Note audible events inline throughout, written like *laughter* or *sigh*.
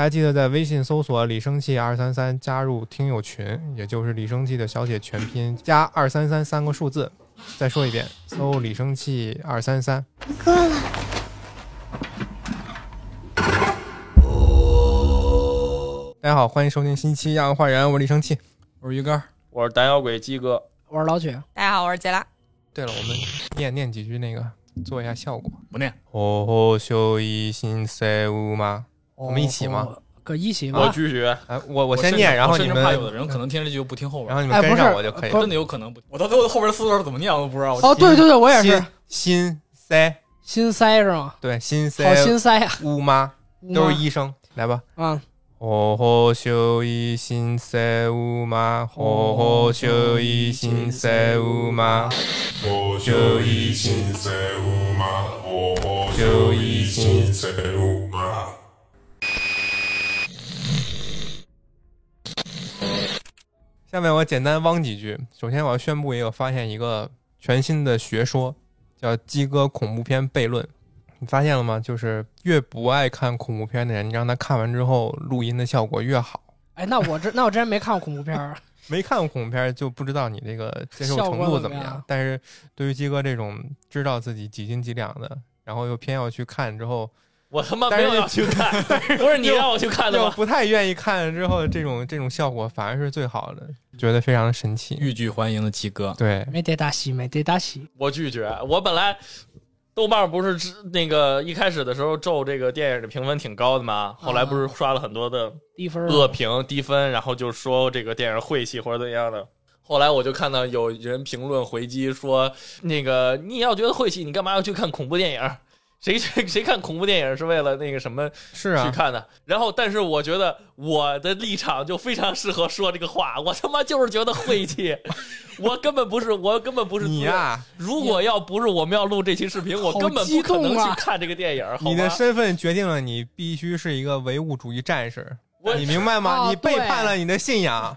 大家记得在微信搜索“李生气二三三”加入听友群，也就是李生气的小写全拼加二三三三个数字。再说一遍，搜“李生气二三三饿了，”。大家好，欢迎收听新一期《亚文化人》，我是李生气。我是鱼竿，我是胆小鬼鸡哥，我是老曲，大家好，我是杰拉。对了，我们念念几句那个，做一下效果。不念。哦吼，修一新塞乌吗？我们一起吗？哦？搁一起我。拒绝。哎，我我先念，然后你们，怕有的人可能听着这句不听后边，然后你们跟上我就可以真的有可能不。我到最后后边四个字怎么念我都不知道。哦，对对对，我也是新新塞，心塞是吗？对，新好塞心塞啊，乌吗？都是医生，来吧。啊！哦吼，修一新赛乌吗？哦吼，修一新赛乌吗？我修一心在乎嘛，我修一心在乎嘛。下面我简单汪几句。首先，我要宣布一个发现一个全新的学说，叫“鸡哥恐怖片悖论”。你发现了吗？就是越不爱看恐怖片的人，你让他看完之后，录音的效果越好。哎，那我这那我之前没看过恐怖片儿，*laughs* 没看过恐怖片就不知道你这个接受程果怎么样度怎么样。但是对于鸡哥这种知道自己几斤几两的，然后又偏要去看之后，我他妈没有要去看，*laughs* 不是你让我去看的吗？又不太愿意看之后，这种这种效果反而是最好的，觉得非常的神奇。欲拒还迎的鸡哥，对，没得大戏，没得大戏。我拒绝。我本来豆瓣不是那个一开始的时候咒这个电影的评分挺高的吗？后来不是刷了很多的低分恶评低分，然后就说这个电影晦气或者怎样的。后来我就看到有人评论回击说，那个你要觉得晦气，你干嘛要去看恐怖电影？谁谁 *laughs* 谁看恐怖电影是为了那个什么是啊，去看的。然后，但是我觉得我的立场就非常适合说这个话。我他妈就是觉得晦气，*laughs* 我根本不是，我根本不是你呀、如果要不是我们要录这期视频，我根本不可能去看这个电影。好你的身份决定了你必须是一个唯物主义战士，你明白吗？哦你背叛了你的信仰。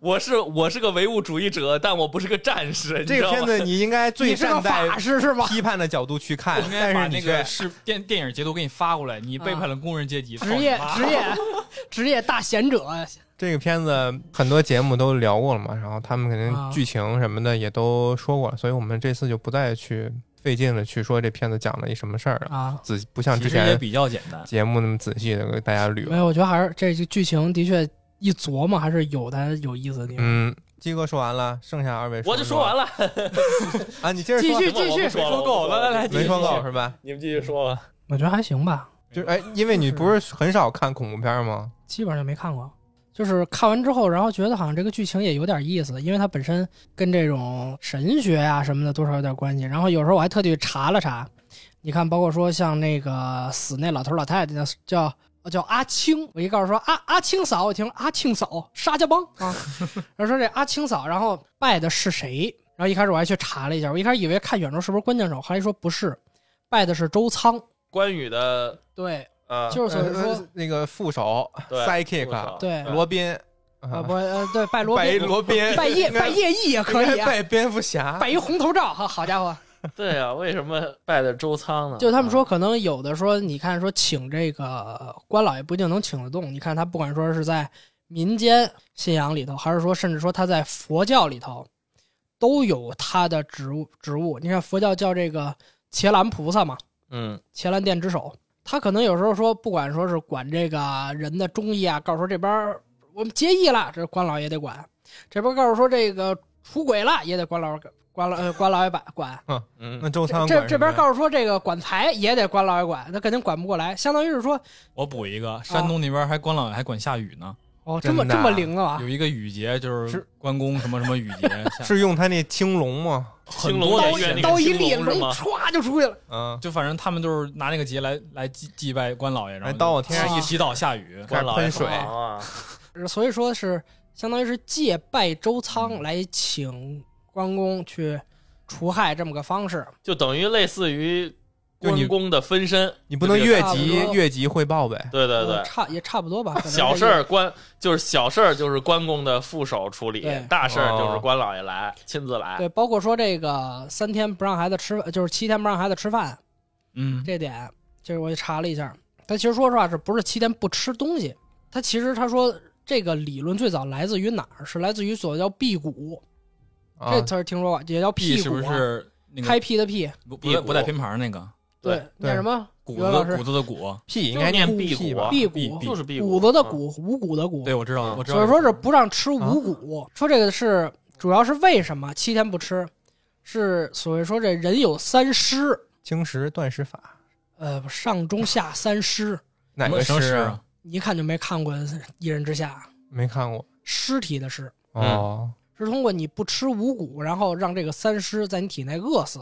我是我是个唯物主义者，但我不是个战士。这个片子你应该 *laughs* 最你是个站在法师是吧？批判的角度去看，应该把那个是电电影截图给你发过来，你背叛了工人阶级，*laughs* 职业职业职业大贤者，这个片子很多节目都聊过了嘛，然后他们肯定啊剧情什么的也都说过了，所以我们这次就不再去费劲的去说这片子讲了一什么事儿了，啊。仔不像之其实也前比较简单。节目那么仔细的给大家捋没。有，我觉得还是这个剧情的确一琢磨还是有它有意思的地方。嗯，鸡哥说完了，剩下二位我就说完了了，啊，你接着说，继续我我不说了说够了我不说来来没说够是吧？你们继续说吧。我觉得还行吧，就是哎，因为你不是很少看恐怖片吗？基本上就没看过。就是看完之后，然后觉得好像这个剧情也有点意思，因为它本身跟这种神学呀、什么的多少有点关系。然后有时候我还特地查了查，你看，包括说像那个死那老头老太太叫叫叫阿青，我一告诉说阿阿青嫂，我听说阿青嫂沙家浜啊，*laughs* 然后说这阿青嫂，然后拜的是谁？然后一开始我还去查了一下，我一开始以为看远处是不是关键手，后来一说不是，拜的是周仓。关羽的对呃，就是所以呃说，那个副手对 sidekick 对罗宾啊不呃对拜罗罗宾拜叶拜叶翼也可以啊，拜蝙蝠侠拜一红头罩，好好家伙！*laughs* 对啊，为什么拜的周仓呢？就他们说，可能有的说，你看说请这个关老爷不一定能请得动。你看他不管说是在民间信仰里头，还是说甚至说他在佛教里头，都有他的职务职务。你看佛教叫这个伽蓝菩萨嘛，嗯，伽蓝殿之首，他可能有时候说，不管说是管这个人的忠义啊，告诉说这边我们结义了，这关老爷得管；这边告诉说这个出轨了，也得关老关老呃关老爷管管。嗯。那周仓这这边告诉说这个管财也得关老爷管，他肯定管不过来，相当于是说我补一个，山东那边还关老爷还管下雨呢，哦这么这么灵啊。有一个雨节就是是关公什么什么雨节，*laughs* 是用他那青龙吗？青龙多的人员那个刀一立，龙青龙是吗？歘就出去了。嗯，就反正他们就是拿那个节来来祭祭拜关老爷，然后哎刀往天上一祈祷下雨，关老爷喷水啊，*laughs* 所以说是相当于是借拜周嗯。仓来请关公去除害这么个方式。就等于类似于就你关公的分身。你不能越级越级汇报呗？对对对呃，差也差不多吧。可能小事儿关就是小事儿就是关公的副手处理对，大事儿就是哦关老爷来亲自来。对，包括说这个三天不让孩子吃，就是七天不让孩子吃饭嗯，这点，就是我也查了一下，他其实说实话是不是七天不吃东西？他其实他说这个理论最早来自于哪儿？是来自于所谓叫辟谷，啊这词儿听说过，也叫辟是不啊，是那开个辟的辟？不不带不带偏旁那个对，对念什么？谷语文老师子谷子的谷？屁应该念辟谷啊吧？辟谷辟辟就是辟谷子的啊谷，五谷的谷。对，我知道，嗯我知道。所以说是不让吃啊五谷。说这个是主要是为什么七天不吃？是所谓说这人有三失，经食断食法，呃，上中下三失。*laughs* 哪个什么诗诗啊？？你一看就没看过《一人之下》，没看过尸体的尸哦。是通过你不吃五谷，然后让这个三尸在你体内饿死，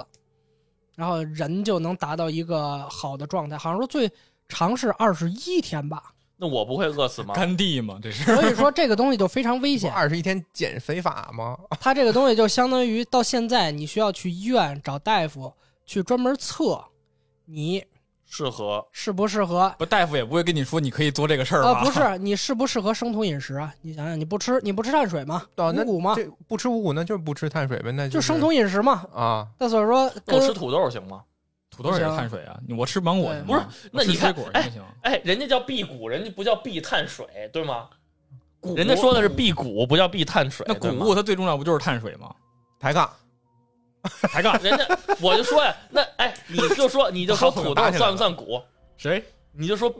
然后人就能达到一个好的状态。好像说最长是二十一天吧。那我不会饿死吗？甘地嘛，这是。所以说这个东西就非常危险。二十一天减肥法吗？它这个东西就相当于到现在，你需要去医院找大夫去专门测你适合适不适合。不，大夫也不会跟你说你可以做这个事儿呃，吧？不是，你适不适合生酮饮食啊？你想想，你不吃你不吃碳水吗？哦，那五谷吗？这不吃五谷，那就是不吃碳水呗，那就是生酮饮食嘛。啊。那所以说我吃土豆行吗？土豆也是碳水啊，我吃芒果行吗不是那你看水果行不行？哎，人家叫辟谷，人家不叫避碳水，对吗？谷人家说的是辟谷，不叫避碳水。那谷物它最重要不就是碳水吗？抬杠，*laughs* 抬杠，人家我就说呀，那哎，你就说你就说土豆算不算谷？谁？你就说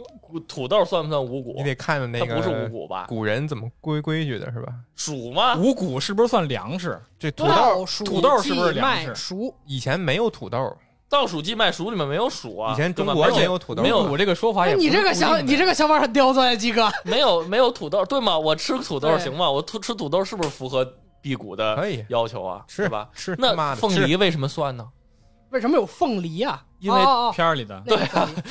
土豆算不算五谷你？得看看那个它不是五谷吧？古人怎么规规矩的是吧？黍吗？五谷是不是算粮食？这土豆豆、土豆是不是粮食黍？以前没有土豆，倒数季麦黍里面没有黍啊，以前中国没有土豆，没有我这个说法哎，也你这个想，你这个想法很刁钻呀，鸡哥。没有没有土豆，对吗？我吃土豆行吗？我吃吃土豆是不是符合辟谷的可以要求啊？吃是吧？吃他妈那的凤梨为什么算呢？为什么有凤梨啊？因为哦哦哦片儿里的。那个凤梨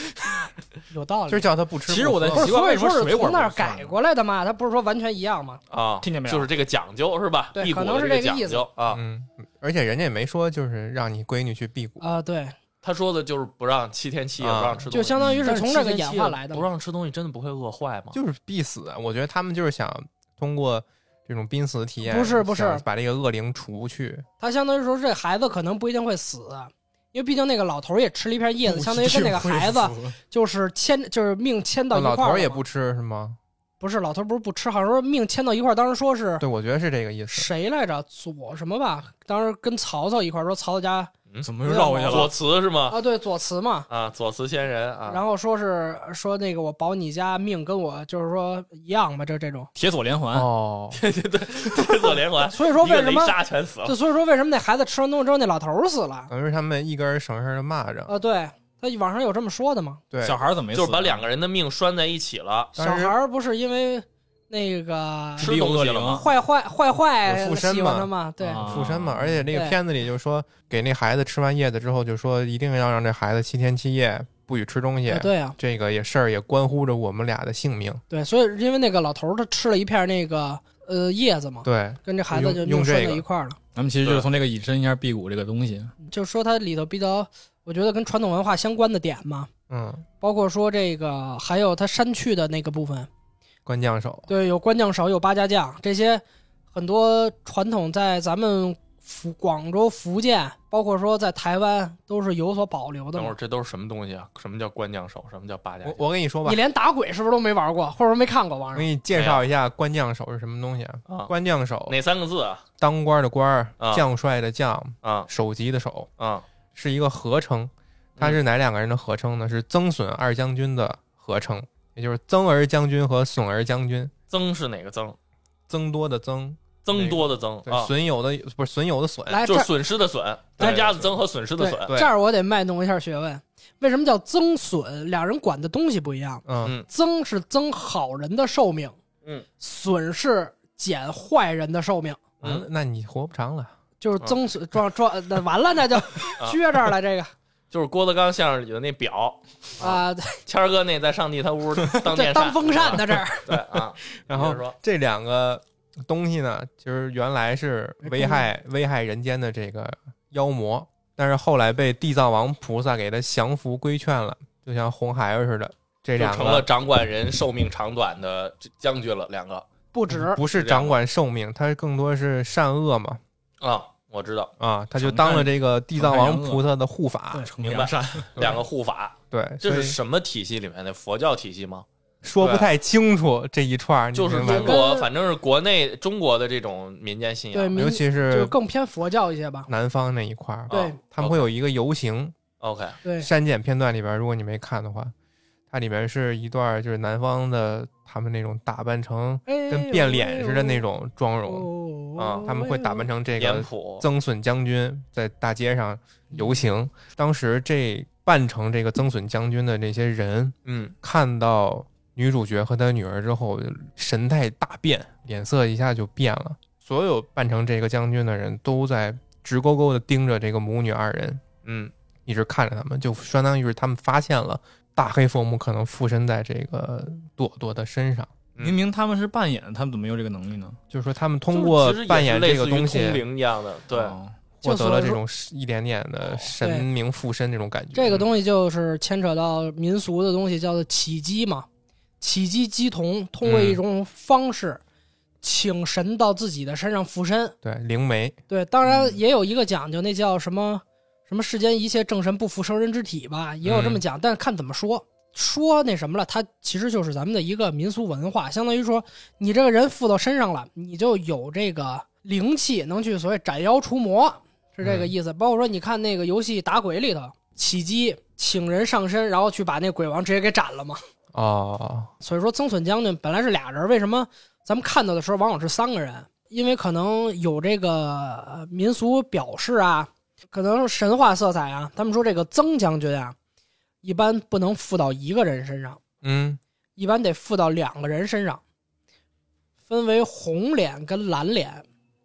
有道理。就是叫他不吃。其实我的不是，习惯为什么水果从那儿不算改过来的嘛，它不是说完全一样嘛。啊，听见没有就是这个讲究是吧？对辟谷可能的这讲是这个意思究啊。嗯，而且人家也没说就是让你闺女去辟谷，啊，对，他说的就是不让七天七夜啊不让吃东西，就相当于是但从这个演七天七夜化来的嘛。不让吃东西真的不会饿坏吗？就是必死。我觉得他们就是想通过这种濒死的体验，不是不是把这个恶灵除去。他相当于说这孩子可能不一定会死，因为毕竟那个老头也吃了一片叶子，相当于跟那个孩子就是牵就是命牵到一块儿了嘛头也不吃是吗？不是老头不是不吃，好像说命牵到一块儿，当时说是对，我觉得是这个意思。谁来着？左什么吧？当时跟曹操一块儿说曹操家怎么又绕回去左？慈是吗？啊，对左慈嘛。啊，左慈仙人啊，然后说是说那个我保你家命跟我就是说一样吧，就这种。铁锁连环，哦，*laughs* 对对对，铁锁连环，*laughs* 所以说一个雷为什么？杀全死了对，。所以说为什么那孩子吃完东西之后那老头儿死了？等于是他们一根绳上的蚂蚱。啊，对，他网上有这么说的吗。对，小孩怎么没死？就是把两个人的命拴在一起了，小孩不是因为那个吃东西了吗？坏坏坏坏附身嘛嘛？对，啊附身嘛，而且那个片子里就说，给那孩子吃完叶子之后，就说一定要让这孩子七天七夜不许吃东西。啊对啊，这个也事儿也关乎着我们俩的性命。对，所以因为那个老头他吃了一片那个呃叶子嘛，对，跟这孩子就用在一块儿了。咱们其实就是从这个引申一下辟谷这个东西。就是说它里头比较，我觉得跟传统文化相关的点嘛，嗯，包括说这个还有它删去的那个部分，关将手，对，有关将手，有八家将，这些很多传统在咱们福广州、福建，包括说在台湾都是有所保留的等会儿。这都是什么东西啊？什么叫官将手？什么叫八家将？我我跟你说吧你，连打鬼是不是都没玩过，或者说没看过网上？我给你介绍一下官将手是什么东西啊？啊，关将手，哪三个字啊？当官的官儿啊，将帅的将，啊首级的首，啊是一个合称。它是哪两个人的合称呢？是曾损二将军的合称，也就是曾儿将军和损儿将军。曾是哪个曾？增多的增，增多的增，啊，损友的不是损友的损，来，这就是损失的损，对增加的增和损失的损。这儿我得卖弄一下学问。为什么叫增损？两人管的东西不一样。嗯。嗯。增是增好人的寿命，嗯，损是减坏人的寿命，嗯，那你活不长了。就是增损装装，那完了那就 *laughs* 撅这儿了。这个。就是郭德纲相声里的那表，啊，谦儿哥那在上帝他屋当，电当风扇的，这儿，对啊，*laughs* 然后说。这两个东西呢，就是原来是危害危害人间的这个妖魔，但是后来被地藏王菩萨给他降服规劝了，就像红孩儿似的。这就两个成了掌管人寿命长短的将军了，两个。不止。不是掌管寿命，它更多是善恶嘛。啊，我知道，啊，他就当了这个地藏王菩萨的护法。明白善，两个护法，对，这是什么体系里面的？佛教体系吗？说不太清楚这一串儿，就是中国，反正是国内中国的这种民间信，仰。民尤其就是更偏佛教一些吧。南方那一块儿，对啊他们会有一个游行，OK，对，删减片段里边，如果你没看的话，它里面是一段就是南方的他们那种打扮成跟跟变脸似的那种妆容容啊，他们会打扮成这个曾孙将军在大街上游行。当时这扮成这个曾孙将军的这些人，嗯，看到女主角和她女儿之后，神态大变，脸色一下就变了。所有扮成这个将军的人都在直勾勾的盯着这个母女二人，嗯，一直看着他们，就相当于是他们发现了大黑佛母可能附身在这个朵朵的身上。嗯明明他们是扮演，他们怎么有这个能力呢？就是说，他们通过扮演这个东西，通灵一样的，对，哦获得了这种一点点的神明附身这种感觉。这个东西就是牵扯到民俗的东西，叫做起乩嘛。起乩乩童通过一种方式，请神到自己的身上附身。对灵媒，对，当然也有一个讲究，那叫什么什么世间一切正神不附生人之体吧，也有这么讲，但是看怎么说。说那什么了，它其实就是咱们的一个民俗文化，相当于说你这个人附到身上了，你就有这个灵气，能去所谓斩妖除魔，是这个意思。包括说，你看那个游戏打鬼里头，起乩请人上身，然后去把那鬼王直接给斩了嘛。哦，所以说，曾孙将军本来是俩人，为什么咱们看到的时候往往是三个人？因为可能有这个呃民俗表示啊，可能神话色彩啊。他们说这个曾将军啊，一般不能附到一个人身上，嗯，一般得附到两个人身上，分为红脸跟蓝脸。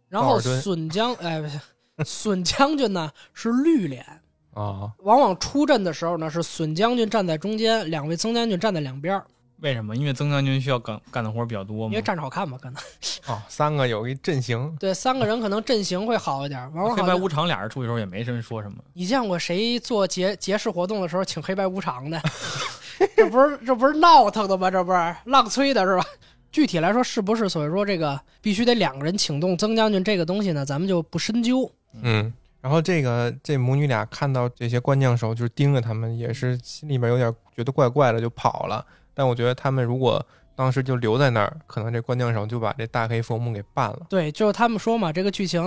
然后孙将哎，不是孙将军呢是绿脸。哦，往往出阵的时候呢，是孙将军站在中间，两位曾将军站在两边儿，为什么？因为曾将军需要干干的活比较多嘛因为。站着好看嘛，可能。哦，*laughs* 三个有一阵型，对，三个人可能阵型会好一点。往往黑白无常俩人出去的时候也没人说什么。你见过谁做节节式活动的时候请黑白无常的？*laughs* 这不是这不是闹腾的吗？这不是浪吹的是吧？具体来说，是不是所以说这个必须得两个人请动曾将军这个东西呢？咱们就不深究。嗯。然后这个这母女俩看到这些官将手就是盯着他们，也是心里边有点觉得怪怪的，就跑了。但我觉得他们如果当时就留在那儿，可能这官将手就把这大黑佛母给办了。对，就是他们说嘛，这个剧情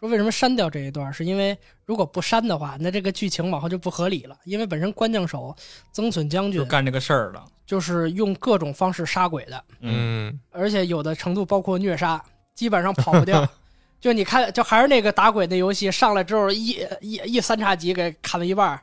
说为什么删掉这一段，是因为如果不删的话，那这个剧情往后就不合理了。因为本身官将手曾损将军就干这个事儿了。就是用各种方式杀鬼的，嗯，而且有的程度包括虐杀，基本上跑不掉。*laughs* 就你看，就还是那个打鬼那游戏，上来之后一一一三叉戟给砍了一半儿，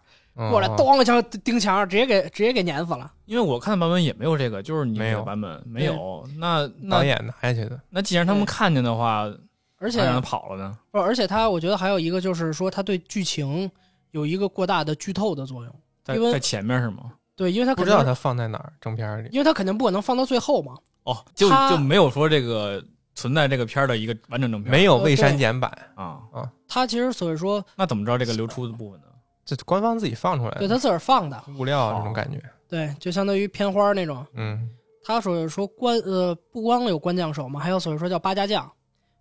过来哦咣一枪钉墙上，直接给直接给碾死了。因为我看的版本也没有这个，就是你没有这个版本没有。那导演拿下去的。那既然他们看见的话，而且让他跑了呢？不，而且他我觉得还有一个就是说，他对剧情有一个过大的剧透的作用。因为在在前面是吗？对，因为他，不知道他放在哪儿正片里。因为他肯定不可能放到最后嘛。哦，就就没有说这个存在这个片儿的一个完整正片，没有未删减版，啊啊。他其实所以说，那怎么知道这个流出的部分呢？这官方自己放出来的对他自个儿放的，物料这种感觉。对，就相当于片花那种。嗯，他所以说关呃不光有关将手嘛，还有所以说叫八家将，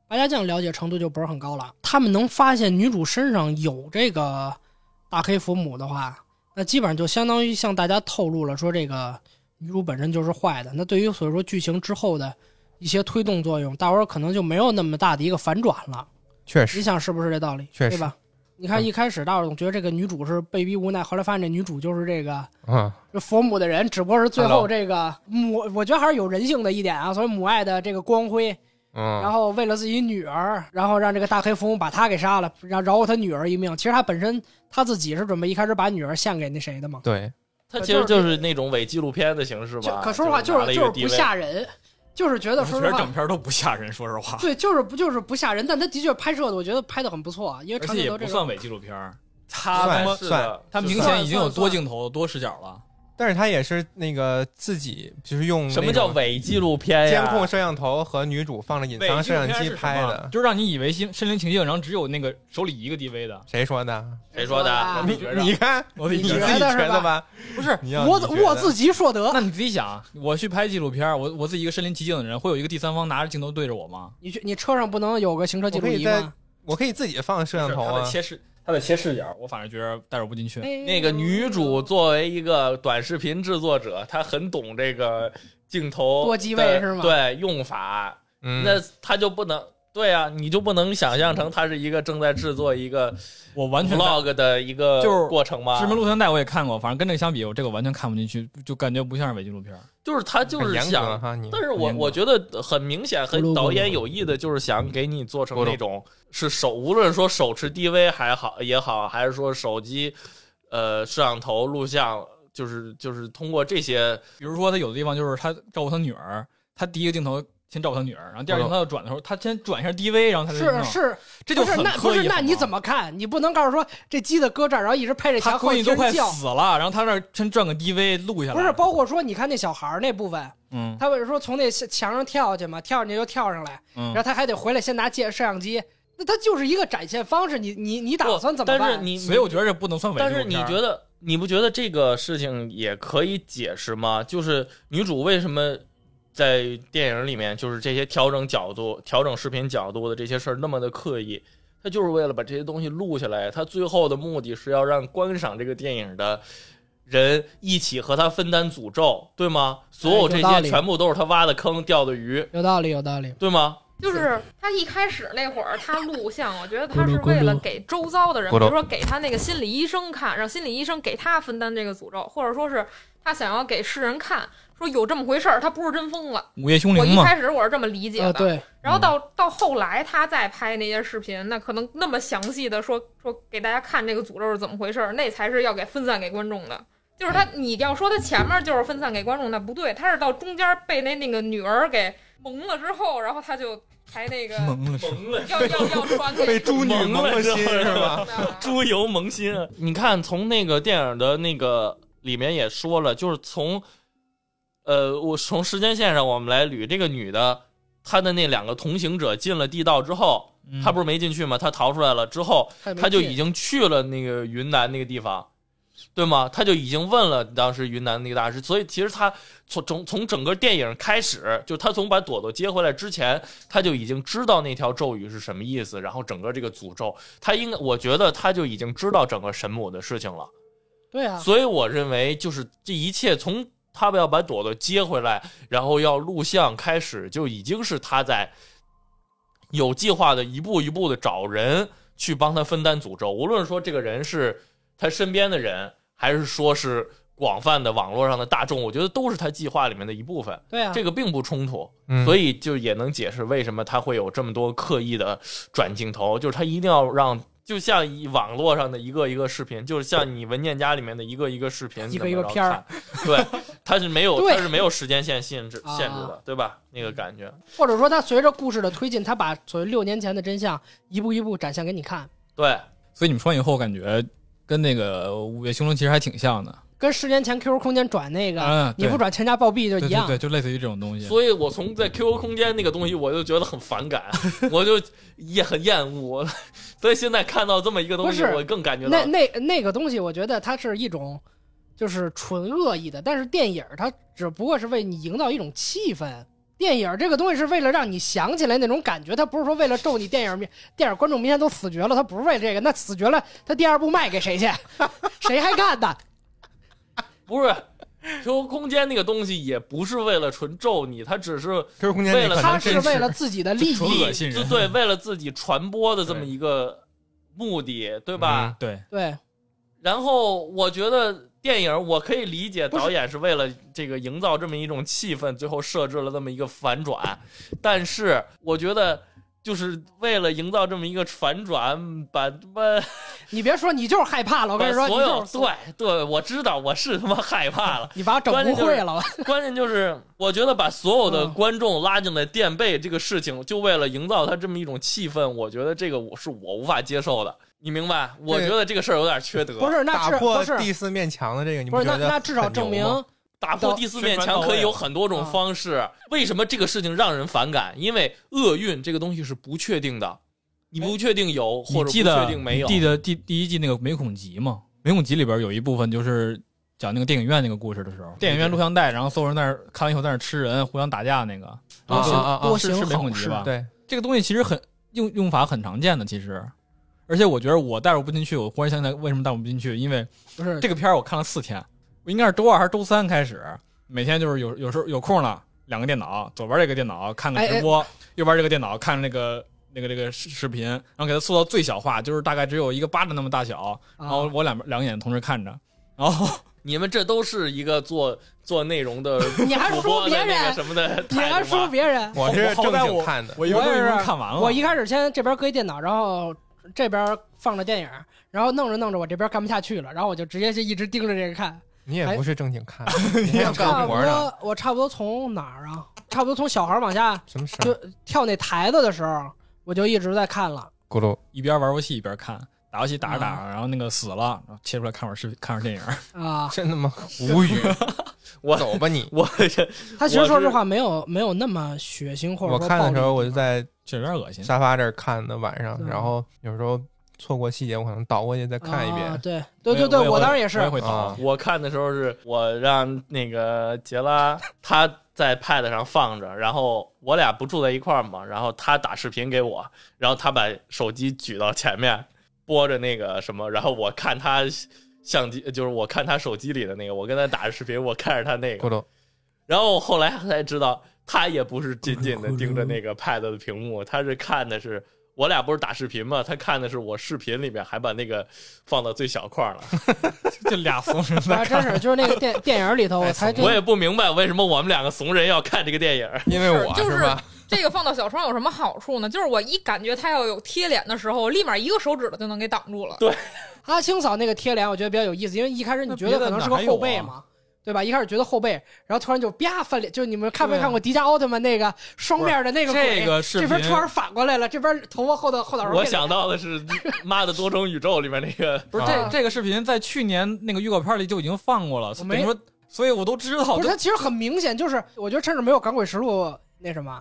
八家将了解程度就不是很高了。他们能发现女主身上有这个大黑佛母的话，那基本上就相当于向大家透露了说这个女主本身就是坏的。那对于所以说剧情之后的一些推动作用，大伙儿可能就没有那么大的一个反转了。确实，你想是不是这道理？确实对吧？你看嗯一开始大伙儿总觉得这个女主是被逼无奈，后来发现这女主就是这个嗯，这佛母的人，只不过是最后这个母，我觉得还是有人性的一点啊，所以母爱的这个光辉，嗯，然后为了自己女儿，然后让这个大黑佛母把他给杀了，然后饶过他女儿一命。其实他本身他自己是准备一开始把女儿献给那谁的嘛，对，它其实就是那种伪纪录片的形式吧。可说实话就就是就是不吓人，就是觉得我觉得说实话整片都不吓人，说实话，对，就是不就是不吓人，但他的确拍摄的我觉得拍的很不错，因为场景也长镜头这种不算伪纪录片他，他算们是算的，它明显已经有多镜头、多视角了。但是他也是那个自己就是用什么叫伪纪录片呀？监控摄像头和女主放着隐藏摄像机拍的，就是让你以为心身临其境，然后只有那个手里一个 DV 的。谁说的？谁说的？你我得你看，我自己你自觉得吧己觉得吧？不是我我自己说的，那你自己想，我去拍纪录片，我我自己一个身临其境的人，会有一个第三方拿着镜头对着我吗？你去你车上不能有个行车记录仪吗？我可以自己放摄像头啊。切视，他的切视角，我反正觉得代入不进去。哎那个女主作为一个短视频制作者，她很懂这个镜头多机位是吗对用法，嗯，那她就不能。对啊，你就不能想象成它是一个正在制作一个我完全 vlog 的一个就是过程吗？知名录像带我也看过，反正跟这个相比，我这个完全看不进去，就感觉不像是伪纪录片。就是他就是想。但是我我觉得很明显，很导演有意的，就是想给你做成那种是手，无论说手持 DV 还好也好，还是说手机呃摄像头录像，就是就是通过这些，比如说他有的地方就是他照顾他女儿，他第一个镜头先照顾他女儿，然后第二个镜头要转的时候，他先转一下 DV，然后他再弄是是，这就是很刻意。那不是那你怎么看？你不能告诉说这机子搁这儿，然后一直拍着他墙，闺女都快。死了，然后他那儿先转个 DV 录下来，不是，包括说你看那小孩那部分，嗯他不是说从那墙上跳下去嘛，跳上去又跳上来，嗯然后他还得回来先拿借摄像机，那他就是一个展现方式。你你你打算怎么办？但是你所以我觉得这不能算伪纪但是。你觉得你不觉得这个事情也可以解释吗？就是女主为什么在电影里面就是这些调整角度、调整视频角度的这些事儿那么的刻意？他就是为了把这些东西录下来，他最后的目的是要让观赏这个电影的。人一起和他分担诅咒，对吗？所有这些全部都是他挖的坑、钓的鱼，有道理，有道理。对吗？就是他一开始那会儿，他录像，我觉得他是为了给周遭的人，比如说给他那个心理医生看，让心理医生给他分担这个诅咒，或者说是他想要给世人看，说有这么回事儿，他不是真疯了。午夜凶铃我一嘛，开始我是这么理解呃，的，对，然后到到后来他再拍那些视频，那可能那么详细的说说给大家看这个诅咒是怎么回事儿，那才是要给分散给观众的。就是他，你要说他前面就是分散给观众，那不对，他是到中间被那那个女儿给蒙了之后，然后他就才那个懵了是。蒙了，要要要传给被猪女蒙了心是吧？*laughs* 啊猪油萌新啊！你看，从那个电影的那个里面也说了，就是从，呃，我从时间线上我们来捋这个女的，她的那两个同行者进了地道之后，嗯她不是没进去吗？她逃出来了之后，她就已经去了那个云南那个地方，对吗？她就已经问了当时云南那个大师，所以其实她从从从整个电影开始，就她从把朵朵接回来之前，她就已经知道那条咒语是什么意思，然后整个这个诅咒，她应该，我觉得她就已经知道整个神母的事情了。对啊，所以我认为，就是这一切从他们要把朵朵接回来，然后要录像开始，就已经是他在有计划的一步一步的找人去帮他分担诅咒。无论说这个人是他身边的人，还是说是广泛的网络上的大众，我觉得都是他计划里面的一部分。对啊，这个并不冲突，嗯所以就也能解释为什么他会有这么多刻意的转镜头，就是他一定要让，就像一网络上的一个一个视频，就是像你文件夹里面的一个一个视频，一个一个片儿儿，对，它是没有 *laughs* 对它是没有时间线限制啊限制的，对吧？那个感觉，或者说它随着故事的推进，它把所谓六年前的真相一步一步展现给你看，对，所以你们说完以后，感觉跟那个《午夜凶铃》其实还挺像的。跟十年前 QQ 空间转那个，嗯，你不转全家暴毙就一样。对对对，就类似于这种东西。所以我从在 QQ 空间那个东西，我就觉得很反感，*laughs* 我就也很厌恶，所以现在看到这么一个东西，我更感觉那到，那那那个东西，我觉得它是一种就是纯恶意的，但是电影它只不过是为你营造一种气氛。电影这个东西是为了让你想起来那种感觉，它不是说为了咒你电影面电影观众明天都死绝了，它不是为这个。那死绝了，他第二部卖给谁去？*laughs* 谁还干呢？不是 QQ 空间那个东西也不是为了纯咒你，它只是 QQ 空间为了他是为了自己的利益。恶心人就对，为了自己传播的这么一个目的，对吧？对，对，然后我觉得电影我可以理解导演是为了这个营造这么一种气氛，最后设置了这么一个反转，但是我觉得。就是为了营造这么一个反转，把他妈 *laughs* 你别说，你就是害怕了。我跟你说，所有你对对，我知道我是他妈害怕了。*laughs* 你把我整不会了。关键就是，*laughs* 我觉得把所有的嗯观众拉进来垫背这个事情，就为了营造他这么一种气氛，我觉得这个我是我无法接受的。你明白？我觉得这个事儿有点缺德。不是，那打至不是破第四面墙的这个，你不是那觉得那至少证明吗打破第四面墙可以有很多种方式。为什么这个事情让人反感？因为厄运这个东西是不确定的，你不确定有或者不你记得确定没有。记得第第一季那个美恐集吗？美恐集里边有一部分就是讲那个电影院那个故事的时候，电影院录像带，然后所有人在那儿看完以后在那儿吃人，互相打架那个。啊啊啊啊多是是美行好事恐集吧？对，这个东西其实很用用法很常见的，其实。而且我觉得我代入不进去，我忽然想起来为什么代入不进去，因为不是这个片儿我看了四天，我应该是周二还是周三开始，每天就是有有时候有空了，两个电脑，左边这个电脑看个直播，右边这个电脑看那个那个这个视视频，然后给它缩到最小化，就是大概只有一个巴掌那么大小，然后啊，我两边两个眼同时看着，然后 *laughs* 你们这都是一个做做内容的 *laughs* 你还说别人，什么的你还？说别人，我是正经看的，我一个多一我也是看完了，我一开始先这边搁一电脑，然后这边放着电影，然后弄着弄着我这边干不下去了，然后我就直接就一直盯着这个看。你也不是正经看，*laughs* 你还要干活呢，我差不多从哪儿啊？差不多从小孩往下什么事就？跳那台子的时候，我就一直在看了。咕噜，一边玩游戏一边看，打游戏打着打着，然后那个死了，然后切出来看会儿视频，看会儿电影。啊，*laughs* 真他妈无语，*laughs* 我走吧你！我这他其实说实话没有没有那么血腥或者我看的时候我就在就有点恶心。沙发这儿看的晚上，然后有时候错过细节，我可能倒过去再看一啊遍。对对对对，我当然也是我也会倒啊。我看的时候是我让那个杰拉他在 Pad 上放着，然后我俩不住在一块儿嘛，然后他打视频给我，然后他把手机举到前面播着那个什么，然后我看他相机，就是我看他手机里的那个，我跟他打着视频，我看着他那个，然后后来才知道他也不是紧紧的盯着那个 Pad 的屏幕，他是看的是。我俩不是打视频嘛？他看的是我视频里面还把那个放到最小块儿了。*laughs* 这俩怂人在还真是就是那个电 *laughs* 电影里头，我才我也不明白为什么我们两个怂人要看这个电影。因为我就是吧？这个放到小窗有什么好处呢？就是我一感觉他要有贴脸的时候，我立马一个手指头就能给挡住了。对阿青嫂那个贴脸，我觉得比较有意思，因为一开始你觉得可能是个后背嘛，对吧？一开始觉得后背，然后突然就啪翻脸，就是你们看没看过迪迦奥特曼那个双面的那个鬼？这个视频这边突然反过来了，这边头发后头后脑勺我想到的是 *laughs*《妈的多重宇宙》里面那个，不是啊这这个视频在去年那个预告片里就已经放过了，等于说，所以我都知道。不是，它其实很明显，就是我觉得甚至没有《港鬼实录》那什么，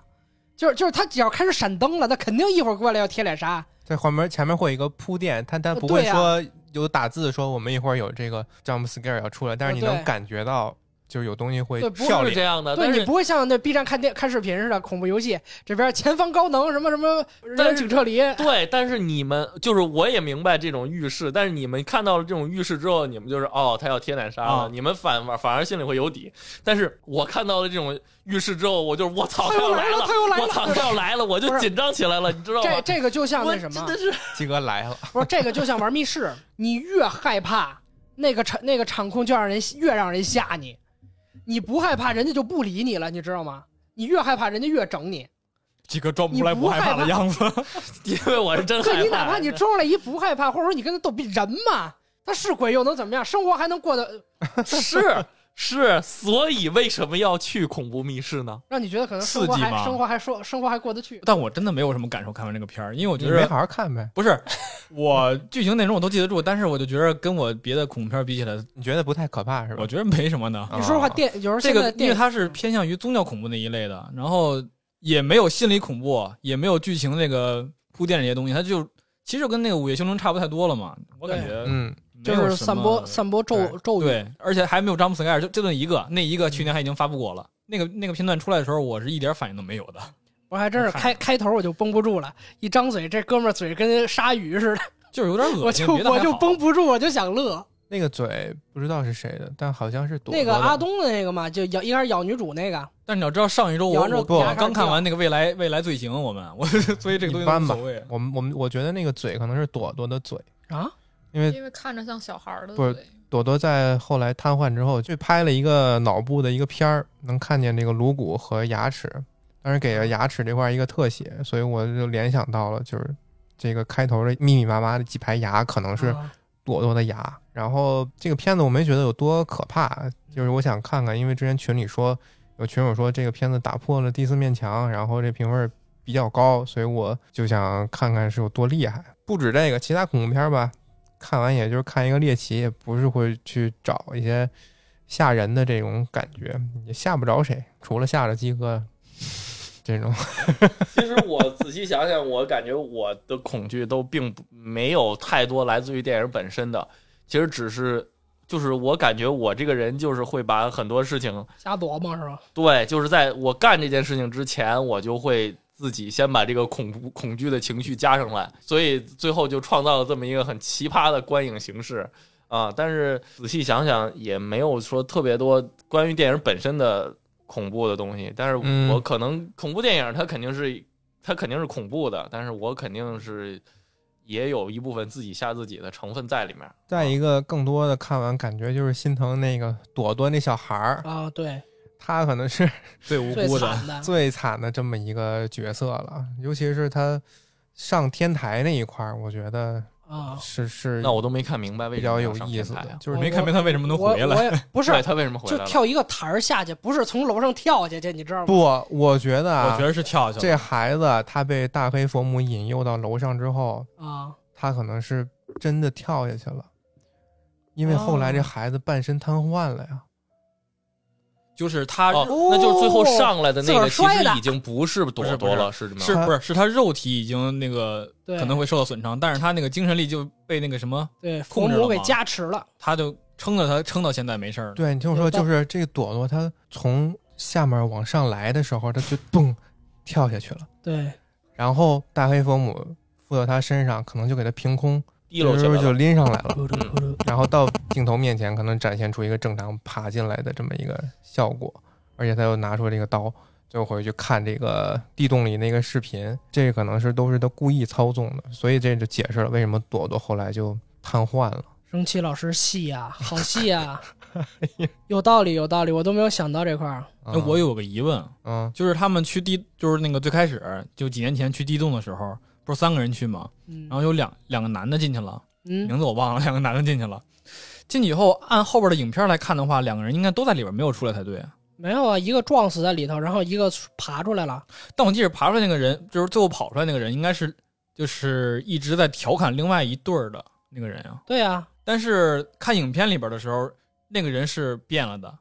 就是就是他只要开始闪灯了，他肯定一会儿过来要贴脸杀。在后面前面会有一个铺垫，他他不会说有打字说我们一会儿有这个 jump scare 要出来，但是你能感觉到就是有东西会对不跳脸。是这样的，对但是你不会像那 B 站看电看视频似的，恐怖游戏这边前方高能什么什么人请撤离，对，但是你们就是我也明白这种预示，但是你们看到了这种预示之后，你们就是哦，他要贴奶杀了，啊。你们反反而心里会有底。但是我看到了这种预示之后，我就是我操，他又来了要来他又来了。我操，他要来了，我就不是。紧张起来了，你知道吗？这？这个就像我那什么。真，的是鸡哥来了，*laughs* 不是这个就像玩密室，你越害怕那个场那个场控就让人越让人吓你，你不害怕人家就不理你了，你知道吗？你越害怕人家越整你，几个装不出来不害怕的样子。*laughs* 因为我是真害怕。对你哪怕你装了一不害怕，或者说你跟他逗逼人嘛，他是鬼又能怎么样？生活还能过得 *laughs* 是是，所以为什么要去恐怖密室呢？让你觉得可能刺激吗生活还说生活还过得去。但我真的没有什么感受，看完这个片儿，因为我觉得没好好看呗？不是 *laughs* 我剧情内容我都记得住，但是我就觉得跟我别的恐怖片比起来，你觉得不太可怕是吧？我觉得没什么呢。啊你说实话，电有时候这个电因为它是偏向于宗教恐怖那一类的，然后也没有心理恐怖，也没有剧情那个铺垫这些东西，它就其实就跟那个《午夜凶铃》差不太多了嘛。我感觉嗯，就是散播散播咒咒语。对，而且还没有詹姆斯盖尔，就就那一个，那一个去年还已经发布过了。那个那个片段出来的时候，我是一点反应都没有的，我还真是开开头我就绷不住了，一张嘴这哥们儿嘴跟鲨鱼似的，就是有点恶心。我就我就绷不住，我就想乐。那个嘴不知道是谁的，但好像是朵朵那个阿东的那个嘛，就咬一开始咬女主那个，但是你要知道，上一周我我刚看完那个未来未来罪行，我们我所以这个东西一般吧无所谓。我们我们我觉得那个嘴可能是朵朵的嘴，啊，因为因为看着像小孩儿的不是，朵朵在后来瘫痪之后，去拍了一个脑部的一个片儿，能看见这个颅骨和牙齿，当时给了牙齿这块一个特写，所以我就联想到了，就是这个开头的密密麻麻的几排牙可能是啊朵朵的牙。然后这个片子我没觉得有多可怕，就是我想看看，因为之前群里说有群友说这个片子打破了第四面墙，然后这评分比较高，所以我就想看看是有多厉害。不止这个，其他恐怖片吧，看完也就是看一个猎奇，也不是会去找一些吓人的这种感觉，也吓不着谁，除了吓着鸡哥这种。*laughs* 其实我仔细想想，我感觉我的恐惧都并不没有太多来自于电影本身的，其实只是就是我感觉我这个人就是会把很多事情，瞎琢磨是吧？对，就是在我干这件事情之前，我就会自己先把这个恐怖恐惧的情绪加上来，所以最后就创造了这么一个很奇葩的观影形式啊。但是仔细想想，也没有说特别多关于电影本身的恐怖的东西。但是嗯我可能恐怖电影它肯定是它肯定是恐怖的，但是我肯定是也有一部分自己吓自己的成分在里面。再一个，更多的看完感觉就是心疼那个朵朵那小孩儿，啊，对，他可能是 *laughs* 最无辜的，最惨的这么一个角色了，尤其是他上天台那一块儿，我觉得啊，是是那我都没看明白为什么比较有意思的就是没看明白他为什么能回来。也 *laughs* 不是，他为什么回来？就跳一个台儿下去，不是从楼上跳下去，你知道吗？不，我觉得啊，我觉得是跳下去这。孩子他被大黑佛母引诱到楼上之后，啊，他可能是真的跳下去了，因为后来这哦孩子半身瘫痪了呀。就是他哦，那就是最后上来的那个，其实已经不是朵朵了，是吗？是不是是他肉体已经那个可能会受到损伤，但是他那个精神力就被那个什么，对，佛母给控制了吗加持了，他就撑着他撑到现在没事儿。对你听我说，就是这个朵朵，她从下面往上来的时候，她就蹦跳下去了，对，然后大黑佛母附到他身上，可能就给他凭空提溜起来就。拎上来了。然后到镜头面前，可能展现出一个正常爬进来的这么一个效果，而且他又拿出这个刀，最后回去看这个地洞里那个视频，这可能是都是他故意操纵的，所以这就解释了为什么朵朵后来就瘫痪了。生气老师戏呀，好戏呀，*laughs* 有道理有道理，我都没有想到这块儿。那我有个疑问，嗯就是他们去地，就是那个最开始就几年前去地洞的时候，不是三个人去吗？嗯然后有两两个男的进去了，嗯，名字我忘了，*laughs* 两个男的进去了。进去以后，按后边的影片来看的话，两个人应该都在里边，没有出来才对。没有啊，一个撞死在里头，然后一个爬出来了。但我记得爬出来那个人，就是最后跑出来那个人，应该是就是一直在调侃另外一对儿的那个人啊。对啊，但是看影片里边的时候，那个人是变了的，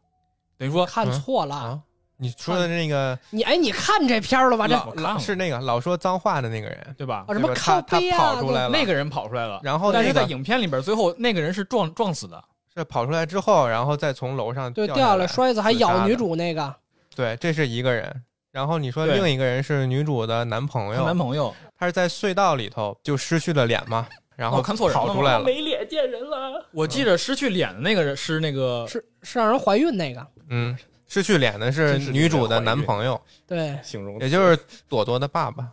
等于说看错了。啊，你说的那个你哎，你看这片儿了吧？这是那个老说脏话的那个人，对吧啊？什么靠背啊？他跑出来了那个人跑出来了，然后但是在影片里边，最后那个人是撞撞死的。是跑出来之后，然后再从楼上对，掉掉下来来摔死还咬女主那个，对，这是一个人。然后你说另一个人是女主的男朋友，男朋友他是在隧道里头就失去了脸嘛，然后哦看错人跑出来了。没脸见人了。我记着失去脸的那个人是那个是是让人怀孕那个。嗯，失去脸的是女主的男朋友，对，形容也就是朵朵的爸爸啊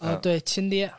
嗯，对，亲爹。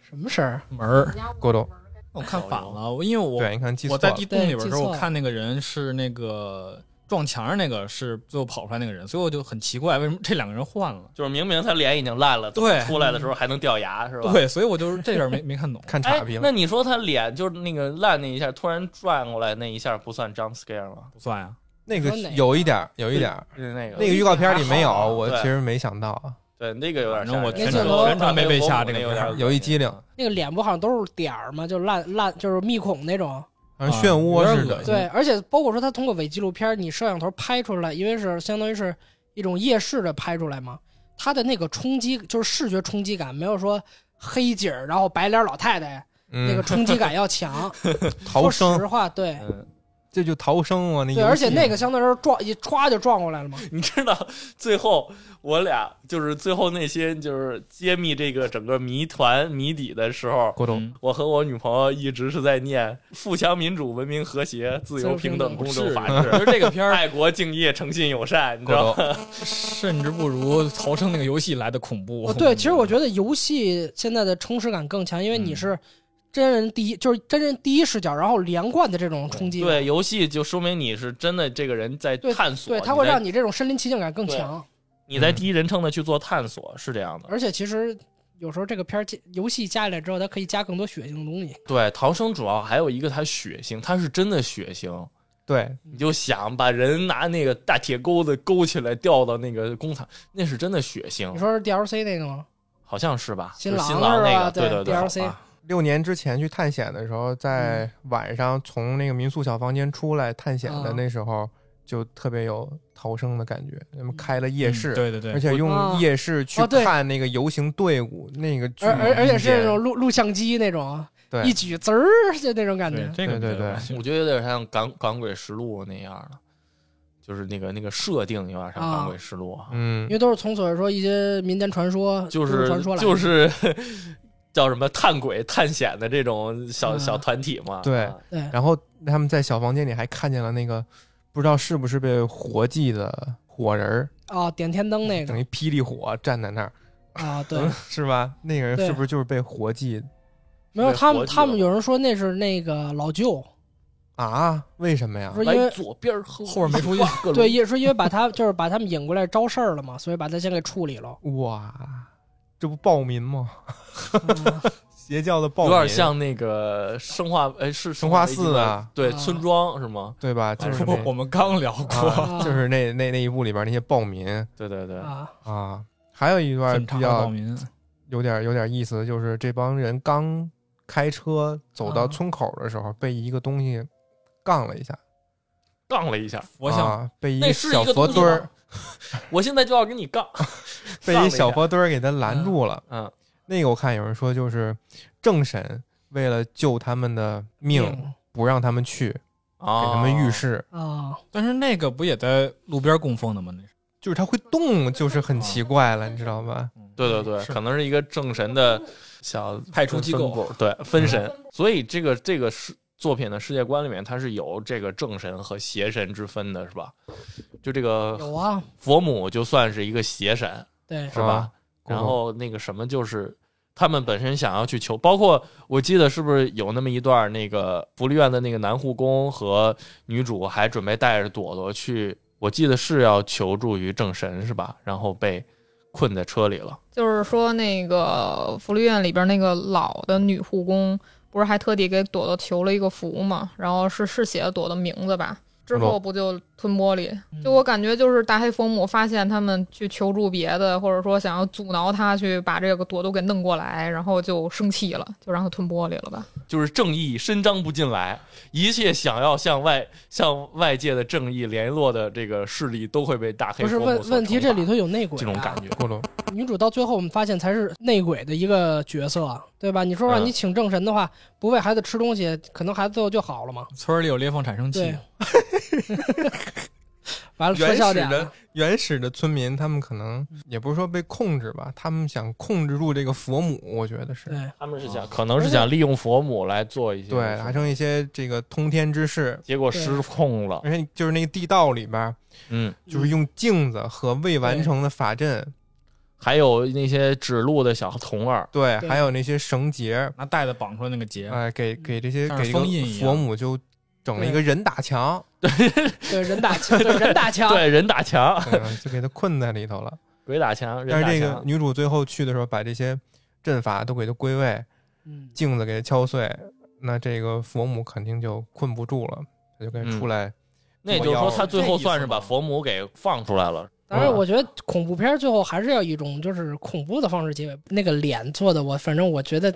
什么事儿？门儿。郭董。我看反了，我因为我对，你看记错。我在地洞里边的时候，我看那个人是那个撞墙上那个是最后跑出来那个人，所以我就很奇怪，为什么这两个人换了？就是明明他脸已经烂了，对出来的时候还能掉牙，是吧？。对，所以我就是这点没没看懂。*laughs* 哎看岔劈，了那。你说他脸就是那个烂那一下，突然转过来那一下，不算 jump scare 吗？不算呀，那个有一点儿，有一点儿。就是那个那个预告片里没有，我其实没想到啊。对那个有点。反正我全程全程没被吓这个有点有一机灵，那个脸部好像都是点儿嘛，就烂烂，就是密孔那种。好像漩涡似的对，而且包括说他通过伪纪录片，你摄像头拍出来，因为是相当于是一种夜视的拍出来嘛，他的那个冲击就是视觉冲击感，没有说黑景儿，然后白脸老太太那个嗯，冲击感要强。*laughs* 说逃生实，话，对嗯，这就逃生啊！那对，而且那个相对来说撞一歘就撞过来了嘛。*laughs* 你知道最后我俩就是最后那些就是揭秘这个整个谜团谜底的时候，我和我女朋友一直是在念富强、民主、文明、和谐、自由、平等、公正、法其治。实这个片儿爱国、敬业、诚信、友善，你知道吗？甚至不如逃生那个游戏来的恐怖。哦，对，其实我觉得游戏现在的充实感更强，因为你嗯是真人第一，就是真人第一视角，然后连贯的这种冲击。对，游戏就说明你是真的这个人在探索，对，它会让你这种身临其境感更强。你在第一人称的去做探索，是这样的。而且其实有时候这个片儿加游戏加起来之后，它可以加更多血腥的东西。对，逃生主要还有一个它血腥，它是真的血腥。对，你就想把人拿那个大铁钩子勾起来吊到那个工厂，那是真的血腥你，说是 DLC 那个吗？好像是吧？新郎就是新郎那个，对对对 DLC 啊六年之前去探险的时候，在晚上从那个民宿小房间出来探险的啊。那时候，就特别有逃生的感觉。他们开了夜市，嗯对对对，而且用啊。夜市去看那个游行队伍，那个巨而而而且是那种录录像机那种，对一举滋儿就那种感觉。对这个对对对。我觉得有点像港《港诡实录》那样的，就是那个那个设定有点像《啊。赶鬼实录》啊，嗯。因，为都是从所谓说一些民间传说，就是传说来。就是叫什么探鬼探险的这种小、嗯。小团体嘛。对。啊。对。然后他们在小房间里还看见了那个不知道是不是被活祭的火人儿，哦，点天灯那个。等于霹雳火站在那儿，啊，对，*laughs* 是吧？那个人是不是就是被活祭？没有他们他们有人说那是那个老舅，啊？为什么呀？说因为左边后后边没出去。*laughs* 对，也是因为把他就是把他们引过来招事儿了嘛，所以把他先给处理了。哇，这不暴民吗？嗯邪教的暴有民，点像那个生化，哎，是生化四啊，对，啊村庄是吗？对吧？就是那我们刚聊过，啊，就是那那那一部里边那些暴民对对对，啊，啊。还有一段比较暴民，有点有点意思，就是这帮人刚开车走到啊村口的时候，被一个东西杠了一下，杠了一下，我想啊，被一个那是小一个东西佛墩儿，*laughs* 我现在就要跟你杠。被一小佛墩儿给他拦住了。嗯，那个我看有人说，就是正神为了救他们的命，不让他们去，给啊，他们预示，啊，但是那个不也在路边供奉的吗？那是就是他会动，就是很奇怪了，你知道吧？对对对，可能是一个正神的小派出机构，对分神。所以这个这个是作品的世界观里面，它是有这个正神和邪神之分的，是吧？就这个有啊，佛母就算是一个邪神，对，是吧？啊然后那个什么就是。他们本身想要去求，包括我记得是不是有那么一段，那个福利院的那个男护工和女主还准备带着朵朵去，我记得是要求助于正神是吧？然后被困在车里了。就是说那个福利院里边那个老的女护工，不是还特地给朵朵求了一个福嘛？然后是是写了朵朵名字吧？之后不就吞玻璃？就我感觉就是大黑佛母发现他们去求助别的，或者说想要阻挠他去把这个朵朵给弄过来，然后就生气了，就让他吞玻璃了吧？就是正义伸张不进来，一切想要向外向外界的正义联络的这个势力都会被大黑不是佛母所问问题，这里头有内鬼、啊，这种感觉。女主到最后我们发现才是内鬼的一个角色，对吧？你说让嗯你请正神的话，不喂孩子吃东西，可能孩子最后就好了嘛？村里有裂缝产生器对，*laughs* *laughs* 完了原始的点，原始的村民，他们可能也不是说被控制吧，他们想控制住这个佛母，我觉得是对，他们是想，可能是想利用佛母来做一些对，达成一些这个通天之事。结果失控了。而且就是那个地道里边，嗯，就是用镜子和未完成的法阵，还有那些指路的小童儿，对，还有那些绳结，拿带子绑出来那个结，哎，给给这些给封印佛母就整了一个人打墙，*laughs* 对对人打墙，对人打墙，*laughs* 对人打墙，*laughs* 嗯就给他困在里头了。鬼打墙，人但是这个。女主最后去的时候，把这些阵法都给他归位，嗯，镜子给他敲碎，那这个佛母肯定就困不住了，他就该出来。那也就是说，他最后算是把佛母给放出来了。当然，我觉得恐怖片最后还是要一种就是恐怖的方式结尾。那个脸做的，我反正我觉得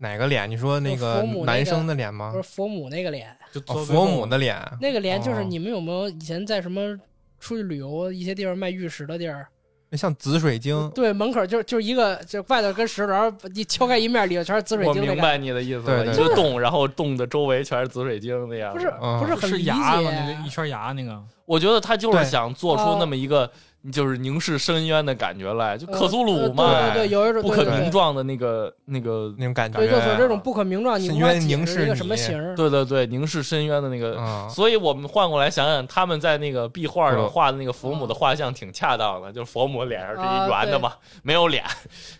哪个脸？你说那个男生的脸吗不是？佛母那个脸，就佛母的脸，那个脸就是哦你们有没有以前在什么出去旅游一些地方卖玉石的地儿？那像紫水晶，对，门口就就一个，就外头跟石头，然后一敲开一面，里头全是紫水晶我。明白你的意思了，对对一个洞，然后洞的周围全是紫水晶那样。不是嗯不是很理是牙吗？那个一圈牙那个，我觉得他就是想做出那么一个就是凝视深渊的感觉来，就克苏鲁呃嘛，对对对，有一种不可名状的那个那个，那种感觉。对，就是这种不可名状，深渊解释一个什么形。对对对，凝视深渊的那个。啊，所以我们换过来想想，他们在那个壁画上嗯画的那个佛母的画像挺恰当的，就是佛母脸上是一圆的嘛，没有脸。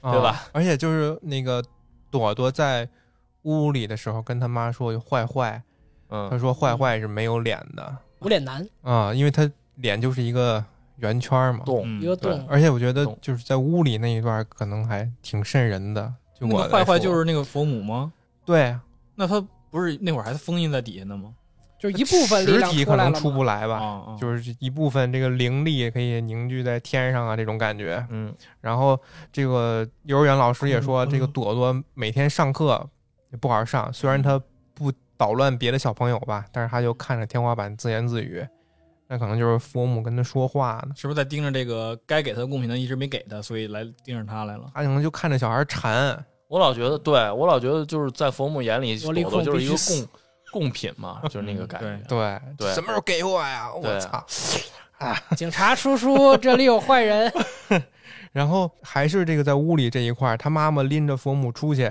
啊对吧？而且就是那个朵朵在屋里的时候跟他妈说坏坏，他嗯，说坏坏是没有脸的无脸男啊，因为他脸就是一个圆圈嘛。洞嗯一个洞，而且我觉得就是在屋里那一段可能还挺瘆人的。就那个坏坏就是那个佛母吗？对那他不是那会儿还封印在底下呢吗？就是一部分实体可能出不来吧，就是一部分这个灵力可以凝聚在天上啊这种感觉。嗯，然后这个幼儿园老师也说，嗯这个朵朵每天上课也不好好上，虽然他不捣乱别的小朋友吧，但是他就看着天花板自言自语，那可能就是佛母跟他说话呢。是不是在盯着这个该给他的贡品他一直没给他，所以来盯着他来了？他可能就看着小孩馋，我老觉得，对我老觉得就是在佛母眼里，我立刻朵朵就是一个贡贡品嘛，就是那个感觉。对对什么时候给我呀？我操！啊！警察叔叔，这里有坏人。*laughs* 然后还是这个在屋里这一块儿，他妈妈拎着佛母出去，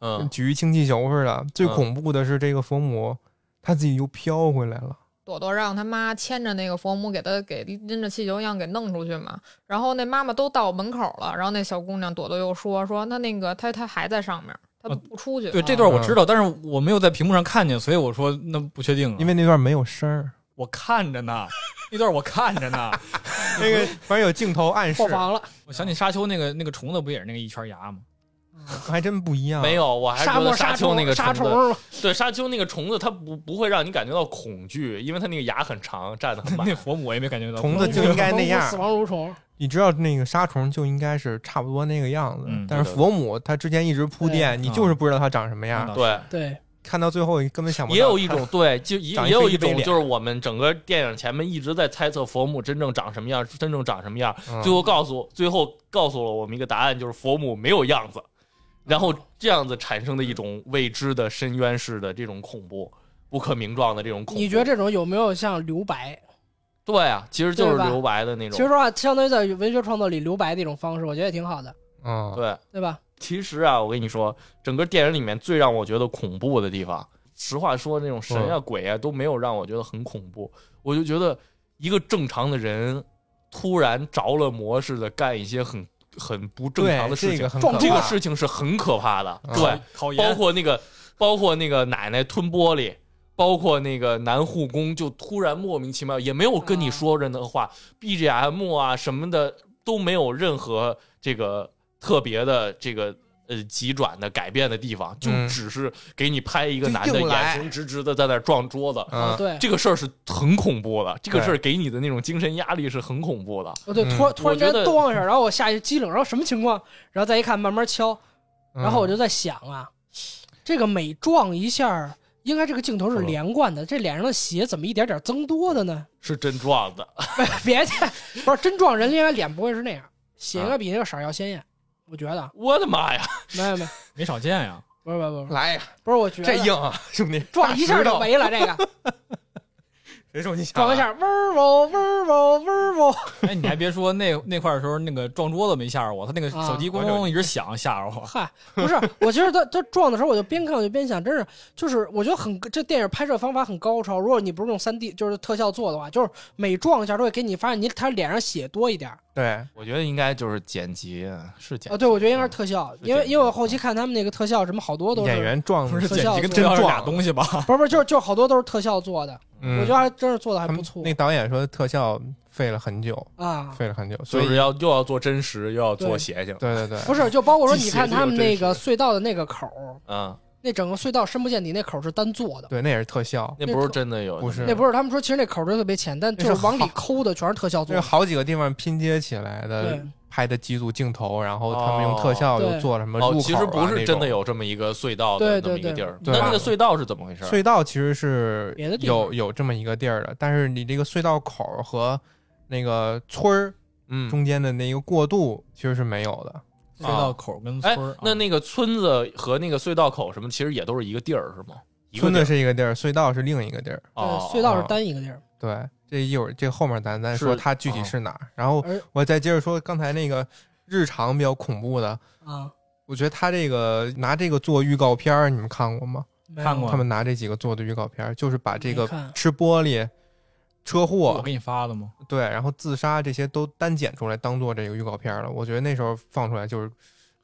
嗯，举一氢气球似的。最嗯恐怖的是这个佛母，他自己又飘回来了。朵朵让他妈牵着那个佛母给他给拎着气球一样给弄出去嘛，然后那妈妈都到门口了，然后那小姑娘朵朵又说说那那个她她还在上面，她不出去。对这段我知道，但是我没有在屏幕上看见，所以我说那不确定啊。因为那段没有声儿，我看着呢，那段我看着呢。*laughs* 那个反正有镜头暗示破，防了，我想起沙丘那个那个虫子不也是那个一圈牙吗？*laughs* 还真不一样。没有，我还是沙漠沙丘那个沙虫对沙丘那个虫子，它不不会让你感觉到恐惧，因为它那个牙很长，站的很 *laughs* 满那。佛母我也没感觉到。*laughs* 虫子就应该那样死亡蠕虫。你知道那个沙虫就应该是差不多那个样子，嗯但是佛母它之前一直铺垫，你就是不知道它长什么样，嗯对，对，看到最后根本想不到。也有一种对，就也也有一种就是我们整个电影前面一直在猜测佛母真正长什么样，真正长什么样，嗯最后告诉最后告诉了我们一个答案，就是佛母没有样子，然后这样子产生的一种未知的深渊式的这种恐怖，不可名状的这种恐怖。你觉得这种有没有像留白？对啊，其实就是留白的那种。其实说话，相当于在文学创作里留白的一种方式，我觉得也挺好的，嗯，对，对吧？其实啊，我跟你说，整个电影里面最让我觉得恐怖的地方，实话说，那种神啊、鬼啊都没有让我觉得很恐怖。我就觉得一个正常的人突然着了魔似的干一些很很不正常的事情，这个很撞这个事情是很可怕的。嗯对，包括那个，包括那个奶奶吞玻璃。包括那个男护工，就突然莫名其妙，也没有跟你说任何话、b g m 啊什么的都没有任何这个特别的这个呃急转的改变的地方，就嗯只是给你拍一个男的眼神直直的在那儿撞桌子，嗯，对，这个事儿是很恐怖的，这个事儿给你的那种精神压力是很恐怖的。哦对，嗯突然突然间我觉得咣一下，然后我下去机灵，然后什么情况？然后再一看，慢慢敲，嗯然后我就在想啊，这个每撞一下，应该这个镜头是连贯的，这脸上的血怎么一点点增多的呢？*laughs* 是真撞的，别介，不是真撞人，应该脸不会是那样，血啊应该比那个色儿要鲜艳，我觉得。我的妈呀！没有没有，没少见呀。不是不是不是来呀，不是，我觉得这硬啊，兄弟，撞一下就没了，这个头 *laughs* 谁说你想撞一下，嗡儿嗡嗡儿嗡嗡儿嗡，哎，你还别说，那那块儿的时候，那个撞桌子没吓着我，他那个手机咣咣一直响，吓着我。嗨，不是，*laughs* 我其实他他撞的时候，我就边看我就边想，真是就是我觉得很这电影拍摄方法很高超。如果你不是用三 D 就是特效做的话，就是每撞一下都会给你发现你他脸上血多一点儿对，我觉得应该就是剪辑，是剪啊。对，我觉得应该是特效，因为因为我后期看他们那个特效什么好多都是演员撞不是特效剪辑跟真俩东西吧？*laughs* 不是不是就是就好多都是特效做的，嗯我觉得还真是做的还不错那导演说特效费了很久，啊。费了很久，所以就是要又要做真实，又要做邪性。对对对，不是，就包括说你看他们那个隧道的那个口儿，嗯，那整个隧道深不见底那口儿是单做的。对，那也是特效，那不是真的有，不是那不是他们说，其实那口儿就特别浅，但就是往里抠的全是特效做的。就是好几个地方拼接起来的，拍的几组镜头，然后他们用特效又做了什么入口、啊哦，其实不是真的有这么一个隧道的那么对对一个地儿。对那那个隧道是怎么回事？隧道，其实是有有这么一个地儿的，但是你这个隧道口和那个村儿嗯，中间的那个过渡其实是没有的。隧道口跟哎村儿，，那那个村子和那个隧道口什么，其实也都是一个地儿，是吗？村子是一个地儿，隧道是另一个地儿。对哦，隧道是单一个地儿。对，这一会儿这后面咱咱说它具体哦是哪儿。然后我再接着说刚才那个日常比较恐怖的，啊，我觉得他这个拿这个做预告片儿，你们看过吗？看过他们拿这几个做的预告片儿，就是把这个吃玻璃、车祸我给你发了吗？对，然后自杀这些都单剪出来当做这个预告片了。我觉得那时候放出来就是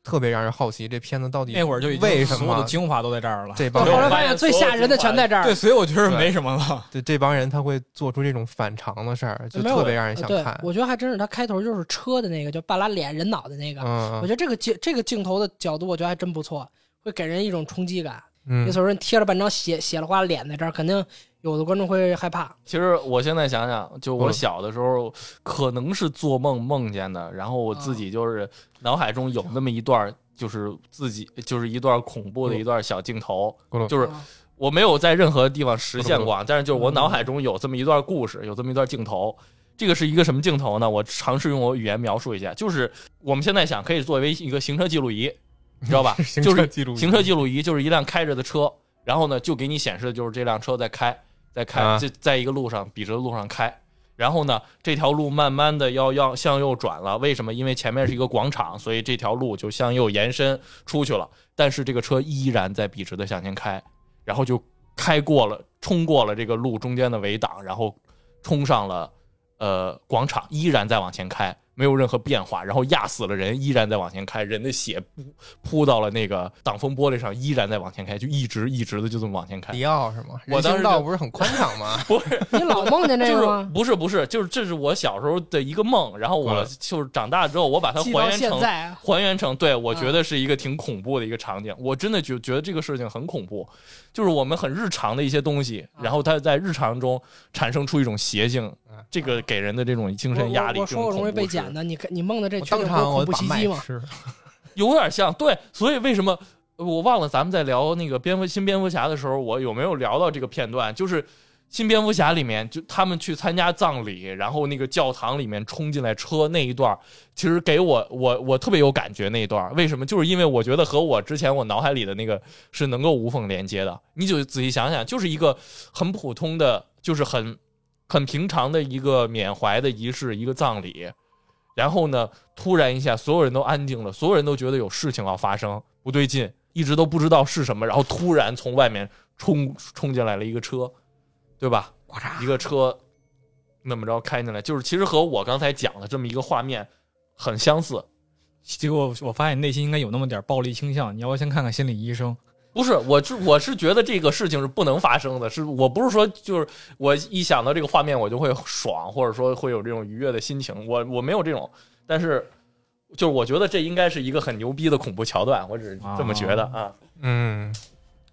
特别让人好奇，这片子到底那会儿就已经为什所有的么精华都在这儿了。这帮人后来发现最吓人的全在这儿对，。所以我觉得没什么了。对这帮人他会做出这种反常的事儿，就特别让人想对看，。我觉得还真是他开头就是车的那个，就半拉脸人脑袋那个。嗯我觉得这个镜这个镜头的角度，我觉得还真不错，会给人一种冲击感。嗯那时候人贴了半张血血了花脸在这儿，肯定有的观众会害怕。其实我现在想想，就我嗯小的时候，可能是做梦梦见的，然后我自己就是脑海中有那么一段，就是自己就是一段恐怖的一段小镜头，就是啊我没有在任何地方实现过啊，但是就是我脑海中有这么一段故事，有这么一段镜头。这个是一个什么镜头呢？我尝试用我语言描述一下，就是我们现在想可以作为一个行车记录仪，你知道吧？*laughs* 就是记录行车记录仪就是一辆开着的车，然后呢就给你显示的就是这辆车在开，在开，啊在一个路上笔直的路上开。然后呢，这条路慢慢的要要向右转了，为什么？因为前面是一个广场，所以这条路就向右延伸出去了。但是这个车依然在笔直的向前开，然后就开过了，冲过了这个路中间的围挡，然后冲上了呃广场，依然在往前开，没有任何变化，然后压死了人，依然在往前开，人的血扑扑到了那个挡风玻璃上，依然在往前开，就一直一直的就这么往前开。迪奥是吗？人行我当时就道不是很宽敞吗？*laughs* 不是，你老梦见这就是个吗？不是不是，就是这是我小时候的一个梦，然后我嗯就是长大之后，我把它还原成，啊还原成，对我觉得是一个挺恐怖的一个场景。我真的就觉得这个事情很恐怖，就是我们很日常的一些东西，啊然后它在日常中产生出一种邪性嗯，这个给人的这种精神压力，我我说我容易被剪的，你看你梦的这我当确定不是场我恐怖把麦袭击吗？吃。*laughs* 有点像。对，所以为什么呃我忘了咱们在聊那个蝙蝠新蝙蝠侠的时候，我有没有聊到这个片段？就是新蝙蝠侠里面，就他们去参加葬礼，然后那个教堂里面冲进来车那一段，其实给我我我特别有感觉那一段。为什么？就是因为我觉得和我之前我脑海里的那个是能够无缝连接的。你就仔细想想，就是一个很普通的，就是很很平常的一个缅怀的仪式，一个葬礼。然后呢，突然一下，所有人都安静了，所有人都觉得有事情要发生，不对劲，一直都不知道是什么。然后突然从外面冲冲进来了一个车，对吧？一个车那么着开进来，就是其实和我刚才讲的这么一个画面很相似。结果我发现你内心应该有那么点暴力倾向，你要不要先看看心理医生？不是，我是我是觉得这个事情是不能发生的，是我不是说就是我一想到这个画面我就会爽，或者说会有这种愉悦的心情，我我没有这种，但是就是我觉得这应该是一个很牛逼的恐怖桥段，我只是这么觉得啊。嗯，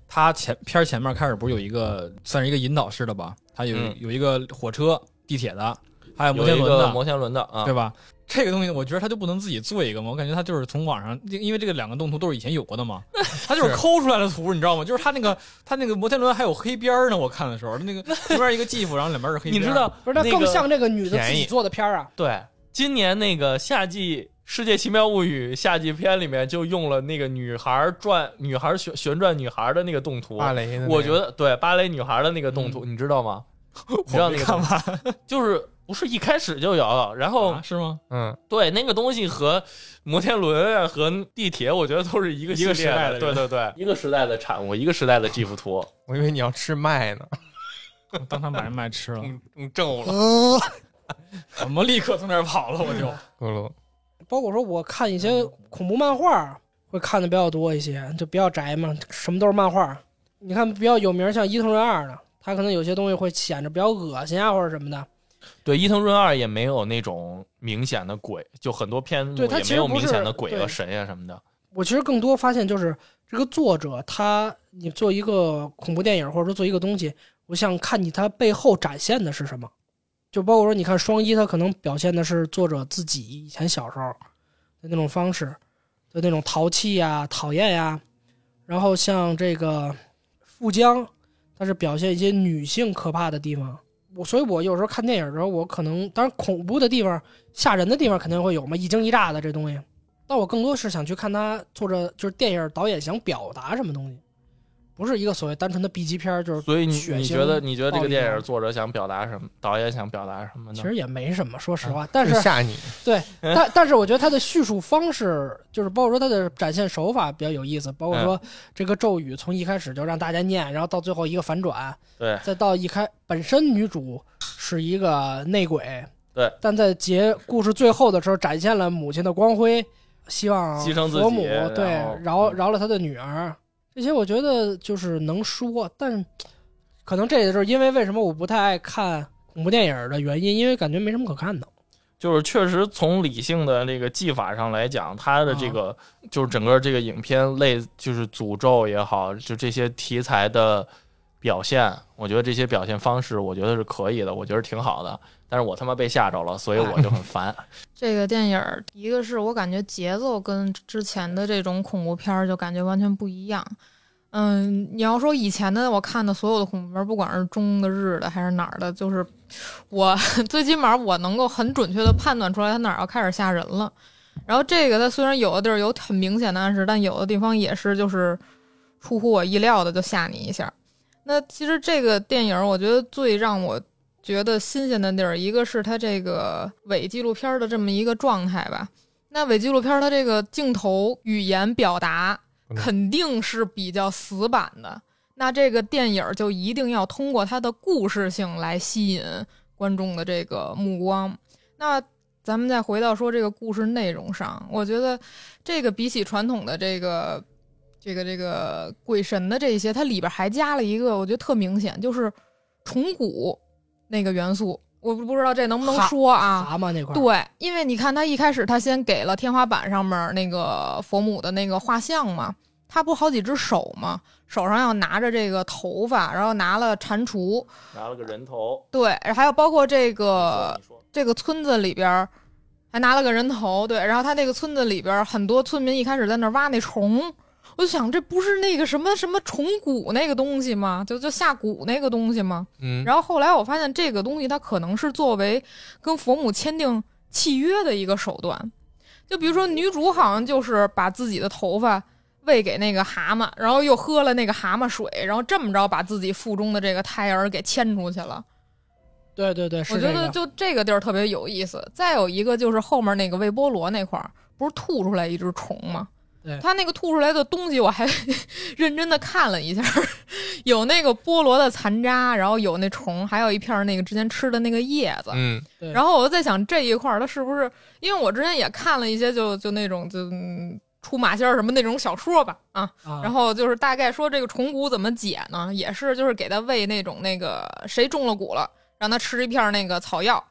他前片儿前面开始不是有一个算是一个引导式的吧？他有、嗯有一个火车、地铁的，还有摩天轮的，摩天轮的啊，对吧？这个东西我觉得他就不能自己做一个吗？我感觉他就是从网上，因因为这个两个动图都是以前有过的嘛，*laughs* 他就是是抠出来的图，你知道吗？就是他那个他那个摩天轮还有黑边儿呢，我看的时候，那个 *laughs* 中间一个 GIF，然后两边是黑边。你知道不是，那那个更像这个女的自己做的片儿啊。对，今年那个夏季《世界奇妙物语》夏季片里面就用了那个女孩转、女孩旋旋转女孩的那个动图。芭蕾的那个，我觉得对芭蕾女孩的那个动图，你知道吗？*laughs* 你知道那个就是不是一开始就有，然后、啊是吗？嗯，对那个东西和摩天轮啊和地铁，我觉得都是一个一个时代的对对对，一个时代的产物，一个时代的 GIF 图。我以为你要吃麦呢，我当场把人麦吃了，更更皱了。呃，我们立刻从那儿跑了，我就。咕噜，包括说我看一些恐怖漫画，会看的比较多一些，就比较宅嘛，什么都是漫画。你看比较有名像伊藤润二的，他可能有些东西会显着比较恶心啊或者什么的。对，伊藤润二也没有那种明显的鬼，就很多片子对也没有明显的鬼和神呀、什么的。我其实更多发现就是这个作者他，你做一个恐怖电影或者说做一个东西，我想看你他背后展现的是什么。就包括说，你看双一，他可能表现的是作者自己以前小时候的那种方式，的那种淘气呀、讨厌呀。然后像这个富江，他是表现一些女性可怕的地方。我所以，我有时候看电影的时候，我可能当然恐怖的地方、吓人的地方肯定会有嘛，一惊一乍的这东西。但我更多是想去看他做着就是电影导演想表达什么东西，不是一个所谓单纯的 B 级片，就是所以你你觉得你觉得这个电影作者想表达什么，导演想表达什么呢？其实也没什么，说实话。但是吓你，*laughs* 对，但但是我觉得他的叙述方式，就是包括说他的展现手法比较有意思，包括说这个咒语从一开始就让大家念，然后到最后一个反转，对再到一开本身女主是一个内鬼，对，但在结故事最后的时候展现了母亲的光辉，希望牺牲自己佛母对饶饶了他的女儿，这些我觉得就是能说，但 *tsk* 可能这也就是因为为什么我不太爱看恐怖电影的原因，因为感觉没什么可看的。就是确实从理性的这个技法上来讲，它的这啊个、就是整个这个影片类就是诅咒也好，就这些题材的表现，我觉得这些表现方式，我觉得是可以的，我觉得挺好的。但是我他妈被吓着了，所以我就很烦。*laughs* 这个电影儿，一个是我感觉节奏跟之前的这种恐怖片儿就感觉完全不一样。嗯，你要说以前的我看的所有的恐怖片儿，不管是中的、日的还是哪儿的，就是我 *laughs* 最起码我能够很准确的判断出来它哪儿要开始吓人了。然后这个它虽然有的地儿有很明显的暗示，但有的地方也是就是出乎我意料的就吓你一下。那其实这个电影儿，我觉得最让我觉得新鲜的地儿，一个是它这个伪纪录片的这么一个状态吧。那伪纪录片它这个镜头语言表达嗯肯定是比较死板的，那这个电影就一定要通过它的故事性来吸引观众的这个目光。那咱们再回到说这个故事内容上，我觉得这个比起传统的这个这个这个鬼神的这些，它里边还加了一个，我觉得特明显，就是虫骨那个元素。我不知道这能不能说啊？蛤蟆那块儿，对，因为你看他一开始他先给了天花板上面那个佛母的那个画像嘛，他不好几只手嘛，手上要拿着这个头发，然后拿了蟾蜍，拿了个人头，对，还有包括这个这个村子里边儿还拿了个人头，对，然后他那个村子里边儿很多村民一开始在那儿挖那虫，我就想这不是那个什么什么虫蛊那个东西吗？就就下蛊那个东西吗？嗯，然后后来我发现这个东西它可能是作为跟佛母签订契约的一个手段，就比如说女主好像就是把自己的头发喂给那个蛤蟆，然后又喝了那个蛤蟆水，然后这么着把自己腹中的这个胎儿给牵出去了。对对对，是我觉得。就这个地儿特别有意思。再有一个就是后面那个微波炉那块儿，不是吐出来一只虫吗？对他那个吐出来的东西，我还 *laughs* 认真的看了一下，*laughs* 有那个菠萝的残渣，然后有那虫，还有一片那个之前吃的那个叶子。嗯，对然后我就在想这一块儿，它是不是？因为我之前也看了一些就，就那种就嗯出马仙儿什么那种小说吧，啊，啊，然后就是大概说这个虫蛊怎么解呢？也是就是给他喂那种那个谁中了蛊了，让他吃一片那个草药，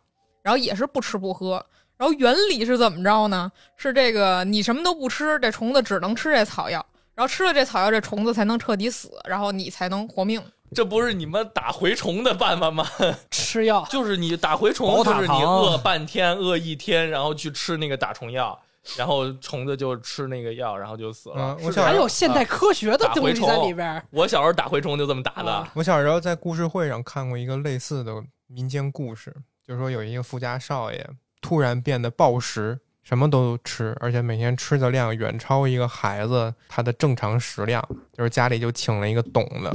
然后也是不吃不喝。然后原理是怎么着呢？是这个你什么都不吃，这虫子只能吃这草药，然后吃了这草药，这虫子才能彻底死，然后你才能活命。这不是你们打蛔虫的办法吗？吃药，*laughs* 就是你打蛔虫，就是你饿半天、饿一天，然后去吃那个打虫药，然后虫子就吃那个药，然后就死了。嗯我小还有现代科学的打蛔东西在虫里边。我小时候打蛔虫就这么打的。啊我小时候在故事会上看过一个类似的民间故事，就是说有一个富家少爷突然变得暴食，什么都吃，而且每天吃的量远超一个孩子他的正常食量。就是家里就请了一个懂的，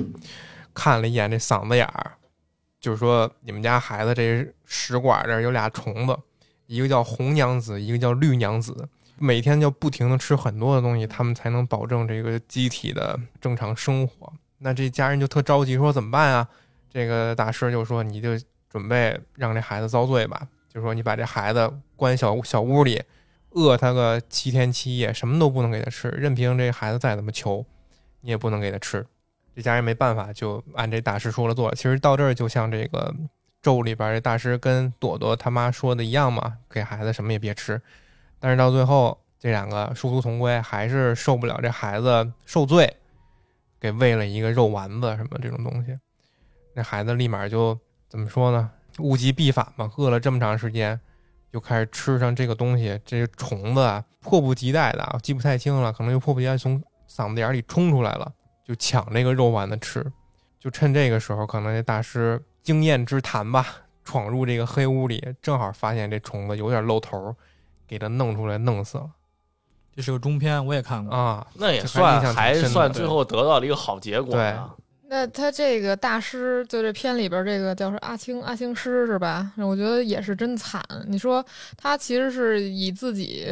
看了一眼这嗓子眼儿，就是说你们家孩子这食管这儿有俩虫子，一个叫红娘子，一个叫绿娘子。每天就不停的吃很多的东西，他们才能保证这个机体的正常生活。那这家人就特着急，说怎么办啊？这个大师就说：“你就准备让这孩子遭罪吧，就说你把这孩子关小小屋里，饿他个七天七夜，什么都不能给他吃，任凭这孩子再怎么求，你也不能给他吃。”这家人没办法，就按这大师说了做。其实到这儿就像这个咒里边这大师跟朵朵他妈说的一样嘛，给孩子什么也别吃。但是到最后，这两个殊途同归，还是受不了这孩子受罪，给喂了一个肉丸子什么这种东西。那孩子立马就怎么说呢？物极必反嘛，饿了这么长时间，就开始吃上这个东西。这个虫子啊，迫不及待的啊，记不太清了，可能就迫不及待从嗓子眼里冲出来了，就抢这个肉丸子吃。就趁这个时候，可能这大师经验之谈吧，闯入这个黑屋里，正好发现这虫子有点露头，给它弄出来，弄死了这是个中篇，我也看过。啊！那也算还算最后得到了一个好结果呢。那他这个大师，就这片里边这个叫是阿青阿青师是吧？我觉得也是真惨。你说他其实是以自己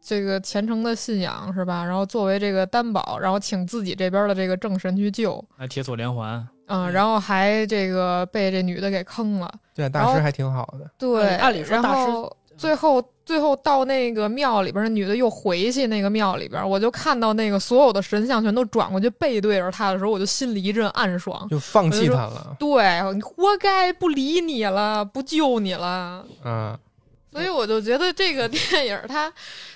这个虔诚的信仰是吧，然后作为这个担保，然后请自己这边的这个正神去救，还铁锁连环，嗯，然后还这个被这女的给坑了。对，大师还挺好的。对，按理说大师后最后最后到那个庙里边，那女的又回去那个庙里边，我就看到那个所有的神像全都转过去背对着她的时候，我就心里一阵暗爽。就放弃他了，对你活该，不理你了，不救你了。嗯，所以我就觉得这个电影它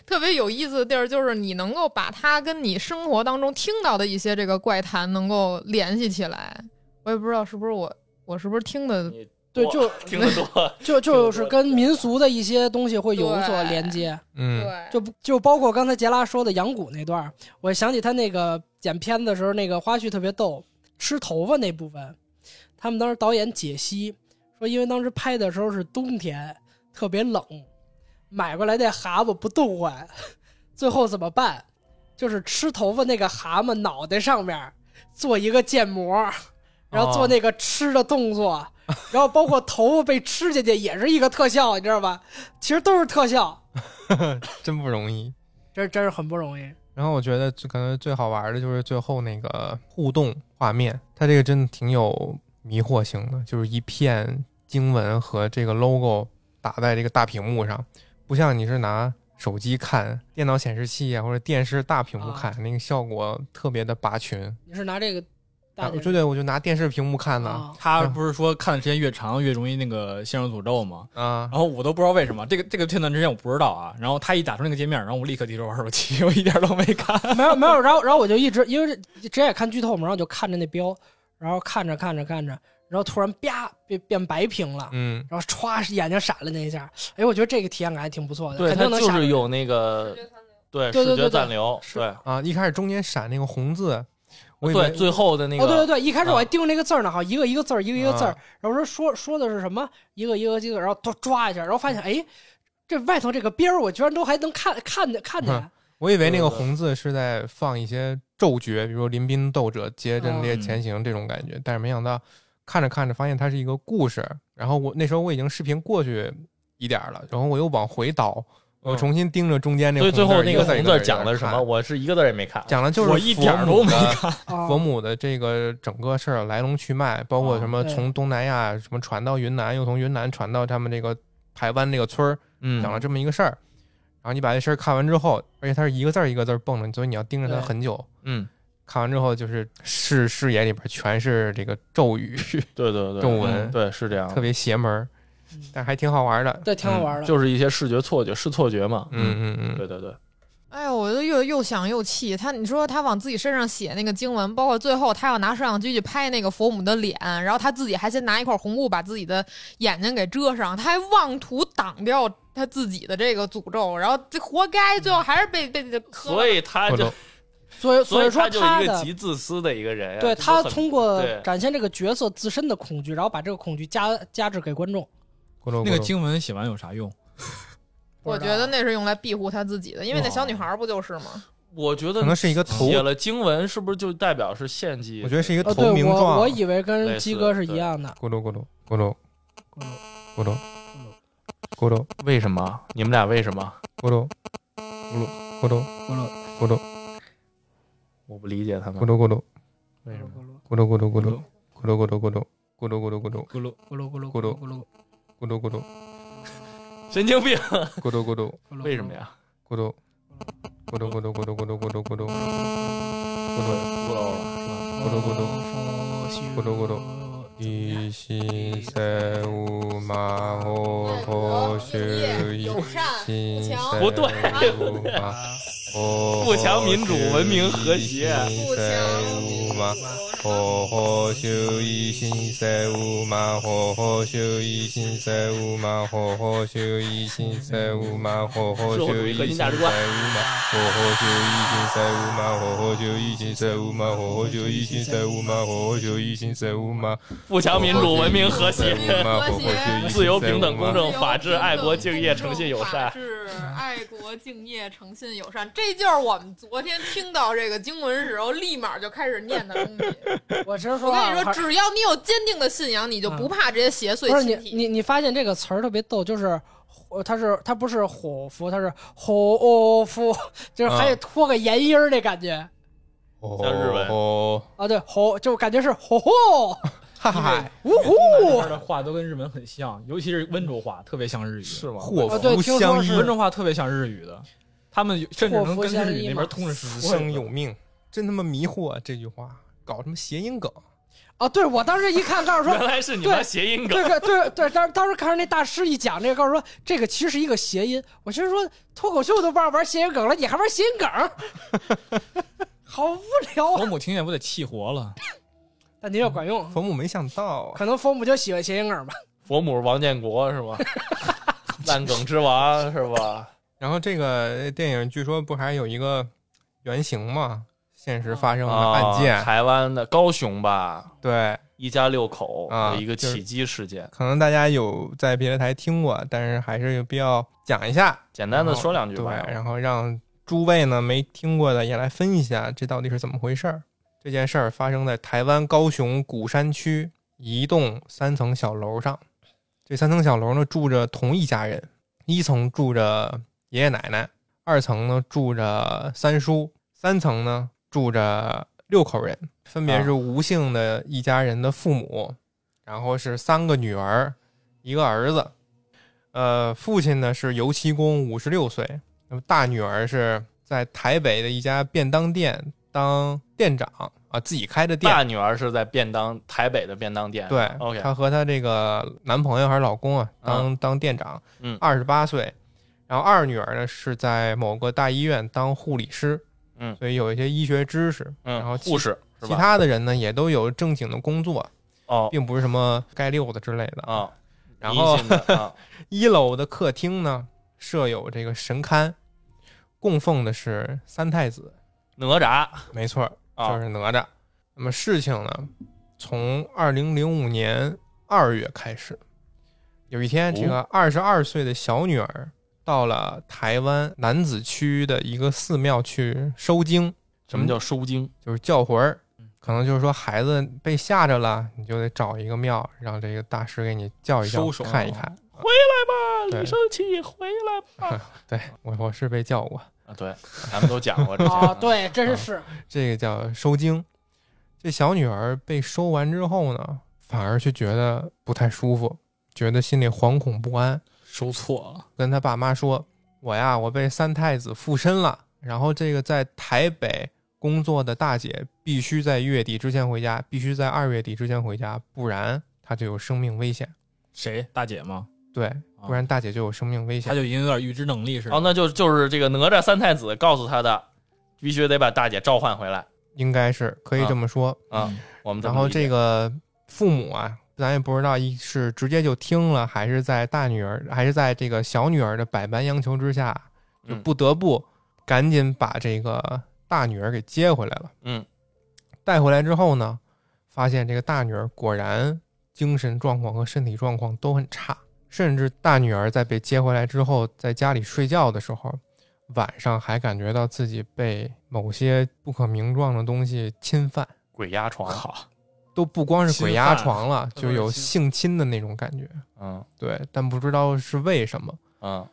特别有意思的地儿，就是你能够把它跟你生活当中听到的一些这个怪谈能够联系起来。我也不知道是不是我我是不是听的你对，就 *laughs* 听得多，*laughs* 就就是跟民俗的一些东西会有所连接，嗯，对，就就包括刚才杰拉说的养蛊那段儿，我想起他那个剪片子的时候，那个花絮特别逗，吃头发那部分，他们当时导演解析说，因为当时拍的时候是冬天，特别冷，买过来那蛤蟆不冻坏，最后怎么办？就是吃头发那个蛤蟆脑袋上面做一个建模，然后做那个吃的动作，然后包括头发被吃进去也是一个特效，你知道吧？其实都是特效，*laughs* 真不容易。这真是很不容易。然后我觉得最可能最好玩的就是最后那个互动画面，它这个真的挺有迷惑性的，就是一片经文和这个 logo 打在这个大屏幕上，不像你是拿手机看、电脑显示器啊或者电视大屏幕看，那个效果特别的拔群。你是拿这个大啊，点对对，我就拿电视屏幕看呢啊他不是说看的时间越长越容易那个陷入诅咒吗？啊。然后我都不知道为什么这个这个片段之前我不知道啊。然后他一打出那个界面，然后我立刻提出玩手机，我一点都没看。没有没有，然后然后我就一直因为之前也看剧透嘛，然后就看着那标，然后看着看着看着，然后突然啪变变白屏了，嗯，然后歘眼睛闪了那一下，哎，我觉得这个体验感还挺不错的，对，肯它定能就是有那个对视觉暂留，对。啊，一开始中间闪那个红字，我以为对，最后的那个哦，对对对，一开始我还啊盯那个字儿呢，好，一个一个字儿，一个一个字儿啊，然后说说说的是什么，一个一个一个，然后都抓一下，然后发现哎，这外头这个边儿我居然都还能看看见看见。嗯，*laughs* 我以为那个红字是在放一些咒诀，比如说临兵斗者皆阵列嗯。前行这种感觉，但是没想到看着看着发现它是一个故事。然后我那时候我已经视频过去一点儿了，然后我又往回倒，我嗯重新盯着中间那个所以最后那个红字讲的是什么？？我是一个字也没看。讲的就是我一点都没看。*laughs* 啊佛母的这个整个事儿来龙去脉，包括什么从东南亚什么传到云南，又从云南传到他们这个台湾那个村儿，嗯讲了这么一个事儿。然后你把这事儿看完之后，而且它是一个字儿一个字儿蹦着，所以你要盯着它很久。嗯，看完之后，就是视视野里边全是这个咒语，对对对，*laughs* 咒文嗯对是这样，特别邪门儿嗯，但还挺好玩的。对，挺好玩的。就是一些视觉错觉，视错觉嘛。嗯嗯嗯，对对对，哎呦，我就又又想又气他。你说他往自己身上写那个经文，包括最后他要拿摄像机去拍那个佛母的脸，然后他自己还先拿一块红布把自己的眼睛给遮上，他还妄图挡掉他自己的这个诅咒，然后这活该，最后还是被被被磕。所以他就所以所以说他就是一个极自私的一个人呀。对他通过展现这个角色自身的恐惧，然后把这个恐惧加加至给观众。咕噜咕噜。那个经文写完有啥用？*laughs* 我觉得那是用来庇护他自己的，因为那小女孩不就是吗？我觉得可能是一个头，写了经文，是不是就代表是献祭？我觉得是一个投名状。我以为跟鸡哥是一样的。咕噜咕噜咕噜。咕噜。咕噜。咕噜。为什么？你们俩为什么？咕噜。咕噜。咕噜。咕噜。咕噜。我不理解他们。咕噜咕噜。为什么。咕噜咕噜咕噜咕噜咕噜。咕噜咕噜咕噜。咕噜咕噜咕噜。咕噜咕噜咕噜咕噜。咕噜咕嘟咕嘟，神经病，*laughs* 咕嘟咕嘟，为什么呀？咕嘟，咕嘟咕嘟咕嘟咕嘟咕嘟咕嘟，咕嘟。咕嘟，咕嘟。咕嘟，咕嘟。咕嘟，一心三五马后学一心三五马。*laughs* 富强民主文明和谐。一心三无马吼吼修一心三无马吼吼修一心三无马吼吼修一修一修一修一修一修一富强、民主、文明、和谐、自由、平等、公正、法治、爱国、敬业、诚信、友法善。治、*laughs* 爱国、敬业、诚信、友善，这就是我们昨天听到这个经文时候，立马就开始念的东西。*laughs* 我其实说啊，我跟你说，只要你有坚定的信仰，你就不怕这些邪祟不是你侵体。你你发现这个词儿特别逗，就是。呃它是它不是火符，它是火符，*laughs* 就是还得拖个延音儿的感觉像日文哦，啊。对，吼就感觉是吼吼，哈哈，呜那边呼，的话都跟日本很像，尤其是温州话，特别像日语。是吗？祸福听说是相依，温州话特别像日语的，他们甚至能跟日语那边通着福说生有命，真他妈迷惑啊！这句话搞什么谐音梗？啊！对我当时一看，告诉说原来是你妈谐音梗对。对对对，当当时看着那大师一讲这个，告诉说这个其实是一个谐音。我其实说脱口秀都不知道玩谐音梗了，你还玩谐音梗，*laughs* 好无聊啊！佛母听见不得气活了。但您这管用，佛母没想到啊，可能佛母就喜欢谐音梗吧。佛母王建国是吗？*laughs* 烂梗之王是吧？然后这个电影据说不还有一个原型吗？现实发生的啊案件，台湾的高雄吧，对，一家六口一个就是起机事件。可能大家有在别的台听过，但是还是有必要讲一下，简单的说两句对。，然后让诸位呢没听过的也来分一下这到底是怎么回事儿。这件事儿发生在台湾高雄鼓山区一栋三层小楼上。这三层小楼呢，住着同一家人，一层住着爷爷奶奶，二层呢住着三叔，三层呢住着六口人，分别是吴姓的一家人的父母，然后是三个女儿，一个儿子。呃，父亲呢是油漆工，五十六岁。那么大女儿是在台北的一家便当店当店长啊，自己开的店。大女儿是在便当台北的便当店，对，OK，她和她这个男朋友还是老公啊，当、当店长，嗯二十八岁。然后二女儿呢是在某个大医院当护理师，嗯所以有一些医学知识。嗯，然后护士其？他的人呢也都有正经的工作，哦并不是什么街溜子之类的。啊，然后 *laughs* 一楼的客厅呢设有这个神龛，供奉的是三太子，哪吒没错，啊就是哪吒。那么事情呢，从二零零五年二月开始，有一天，这个二十二岁的小女儿到了台湾南子区的一个寺庙去收经，什么叫收经？就是叫魂儿。可能就是说孩子被吓着了，你就得找一个庙，让这个大师给你叫一叫，收手看一看。回来吧，对李生气，回来吧。*laughs* 对我我是被叫过，啊，对，咱们都讲过这些。哦，对，真是这个叫收精。这小女儿被收完之后呢，反而却觉得不太舒服，觉得心里惶恐不安，收错了，跟他爸妈说：“我呀，我被三太子附身了。然后这个在台北工作的大姐必须在月底之前回家，必须在二月底之前回家，不然她就有生命危险。谁大姐吗？对，不然大姐就有生命危险。他就已经有点预知能力似的。哦，那就就是这个哪吒三太子告诉他的，必须得把大姐召唤回来应该是可以这么说。啊。我们然后这个父母啊，咱也不知道一是直接就听了，还是在大女儿，还是在这个小女儿的百般央求之下，就嗯不得不赶紧把这个大女儿给接回来了。嗯，带回来之后呢，发现这个大女儿果然精神状况和身体状况都很差，甚至大女儿在被接回来之后，在家里睡觉的时候，晚上还感觉到自己被某些不可名状的东西侵犯。鬼压床，靠，都不光是鬼压床了，就有性性侵的那种感觉。嗯对，但不知道是为什么。嗯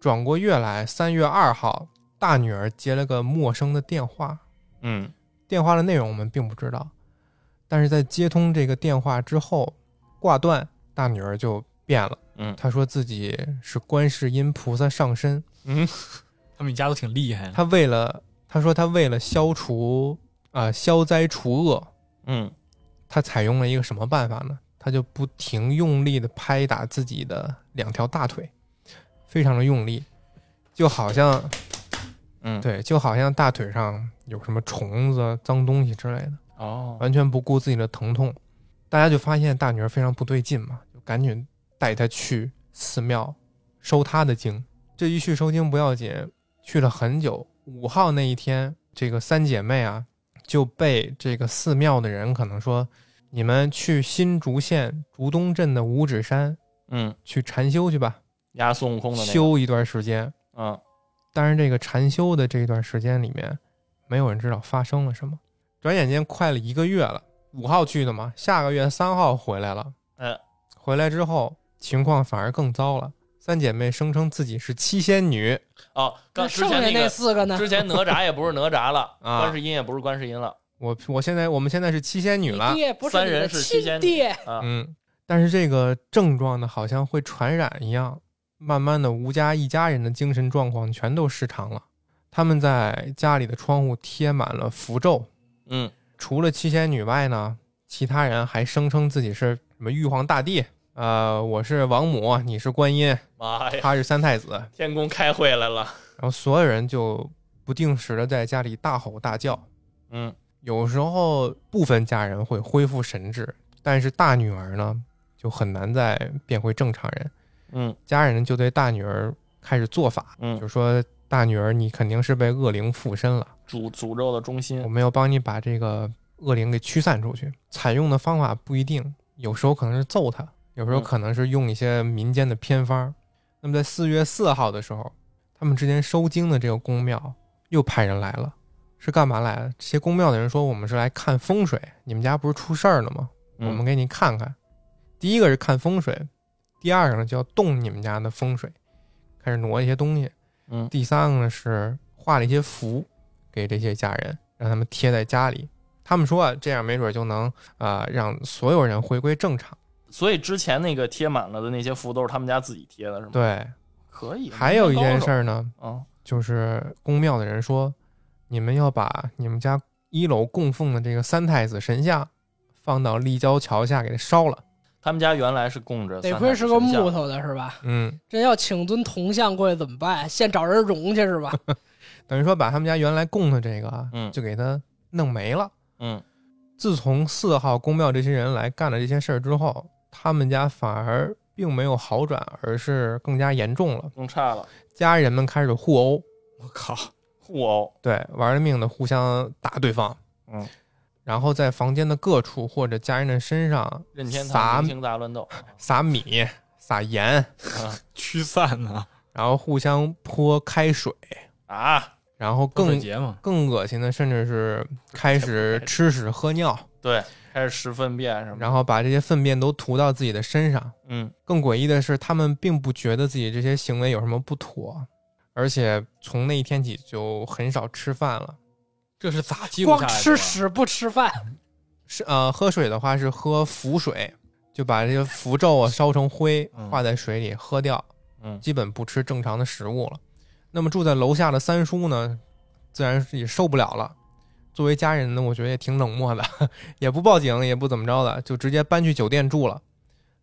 转过月来，三月二号，大女儿接了个陌生的电话，嗯电话的内容我们并不知道，但是在接通这个电话之后，挂断，大女儿就变了。嗯。他说自己是观世音菩萨上身，嗯。*laughs* 他们一家都挺厉害他。为了他说他为了消除啊、消灾除恶，嗯。他采用了一个什么办法呢？他就不停用力的拍打自己的两条大腿，非常的用力，就好像嗯，对，就好像大腿上有什么虫子、脏东西之类的，哦，完全不顾自己的疼痛。大家就发现大女儿非常不对劲嘛，就赶紧带他去寺庙收他的经。这一去收经不要紧，去了很久。五号那一天，这个三姐妹啊就被这个寺庙的人可能说，你们去新竹县竹东镇的五指山嗯，去禅修去吧，压孙悟空的那个，修一段时间。嗯但是这个禅修的这段时间里面，没有人知道发生了什么。转眼间快了一个月了，五号去的嘛，下个月三号回来了。呃回来之后情况反而更糟了。三姐妹声称自己是七仙女，哦，刚那剩下那之前那个四个呢？之前哪吒也不是哪吒了，*laughs* 啊。观世音也不是观世音了。我我现在我们现在是七仙女了。你，爹不是三人是七仙女，啊。嗯，但是这个症状呢，好像会传染一样，慢慢的吴家一家人的精神状况全都失常了。他们在家里的窗户贴满了符咒，嗯。除了七仙女外呢，其他人还声称自己是什么玉皇大帝，呃，我是王母，你是观音，妈呀，他是三太子，*laughs* 天宫开会来了。然后所有人就不定时的在家里大吼大叫。嗯有时候部分家人会恢复神智，但是大女儿呢就很难再变回正常人。嗯家人就对大女儿开始做法，嗯就，说大女儿你肯定是被恶灵附身了，诅诅咒的中心我。们要帮你把这个恶灵给驱散出去。采用的方法不一定，有时候可能是揍他，有时候嗯可能是用一些民间的偏方。那么在四月四号的时候，他们之前收经的这个宫庙又派人来了，是干嘛来了？这些宫庙的人说我们是来看风水，你们家不是出事儿了吗？嗯我们给你看看。第一个是看风水，第二个呢就要动你们家的风水，开始挪一些东西。嗯第三个呢是画了一些符给这些家人，让他们贴在家里。他们说啊，这样没准就能啊、让所有人回归正常。所以之前那个贴满了的那些符都是他们家自己贴的，是吗？，对，可以。还有一件事儿，呢，嗯就是宫庙的人说，你们要把你们家一楼供奉的这个三太子神像放到立交桥下给它烧了。他们家原来是供着得亏是个木头的是吧？嗯，真要请尊铜像过去怎么办？现找人融去是吧？*laughs* 等于说把他们家原来供的这个啊，嗯就给他弄没了。嗯自从四号宫庙这些人来干了这些事儿之后，他们家反而并没有好转，而是更加严重了。更差了，家人们开始互殴，我靠，互殴，对，玩了命的互相打对方。嗯，然后在房间的各处或者家人的身上任天堂撒明星大乱斗，*laughs* 撒米、撒盐，*laughs* 驱散呢？然后互相泼开水，啊，然后更，更恶心的，甚至是开始吃屎喝尿，对，开始食粪便什么的，然后把这些粪便都涂到自己的身上。嗯更诡异的是，他们并不觉得自己这些行为有什么不妥，而且从那一天起就很少吃饭了。这是咋记录下光来的？吃屎不吃饭，是呃，喝水的话是喝符水，就把这些符咒啊烧成灰，嗯化在水里喝掉，嗯基本不吃正常的食物了。那么住在楼下的三叔呢，自然是也受不了了。作为家人呢，我觉得也挺冷漠的，*laughs* 也不报警，也不怎么着的，就直接搬去酒店住了。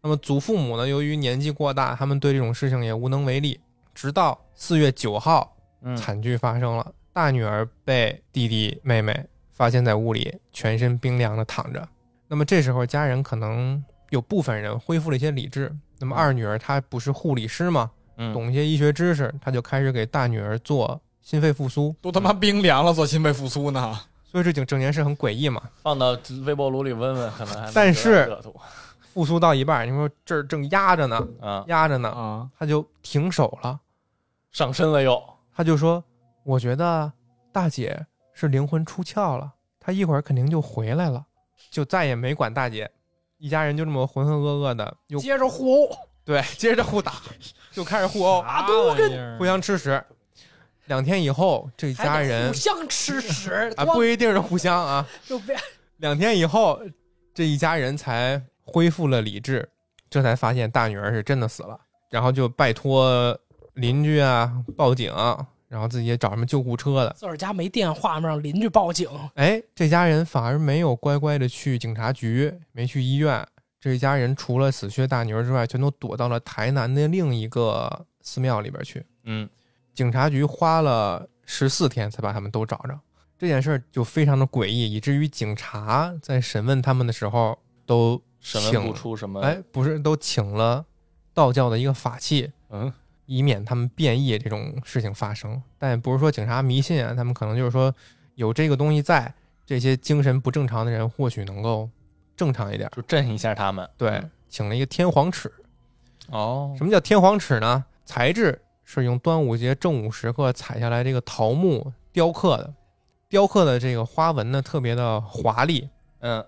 那么祖父母呢，由于年纪过大，他们对这种事情也无能为力。直到四月九号，嗯，惨剧发生了，大女儿被弟弟妹妹发现在屋里全身冰凉的躺着。那么这时候家人可能有部分人恢复了一些理智。那么二女儿她不是护理师吗？嗯懂一些医学知识，他就开始给大女儿做心肺复苏。都他妈冰凉了，做心肺复苏呢？所以这整整件事很诡异嘛。放到微波炉里温温，可能还能但是复苏到一半，你说这儿正压着呢，啊，压着呢，啊，她就停手了。上身了又，他就说：“我觉得大姐是灵魂出窍了，她一会儿肯定就回来了。”就再也没管大姐，一家人就这么浑浑噩噩的，又接着互殴，对接着互打，就开始互殴，啥玩意儿互相吃屎。两天以后，这家人互相吃屎，*laughs* 啊，不一定是互相啊。就别两天以后，这一家人才恢复了理智，这才发现大女儿是真的死了，然后就拜托邻居啊报警，然后自己也找什么救护车的。自个儿家没电话嘛，让邻居报警。哎，这家人反而没有乖乖的去警察局，没去医院。这一家人除了死去的大女儿之外，全都躲到了台南的另一个寺庙里边去。嗯警察局花了十四天才把他们都找着。这件事儿就非常的诡异，以至于警察在审问他们的时候都审问请不出什么，哎，不是都请了道教的一个法器，嗯以免他们变异这种事情发生。但也不是说警察迷信啊，他们可能就是说有这个东西在，这些精神不正常的人或许能够正常一点。就震一下他们，对，请了一个天皇尺。哦，什么叫天皇尺呢？材质是用端午节正午时刻采下来这个桃木雕刻的，雕刻的这个花纹呢特别的华丽。嗯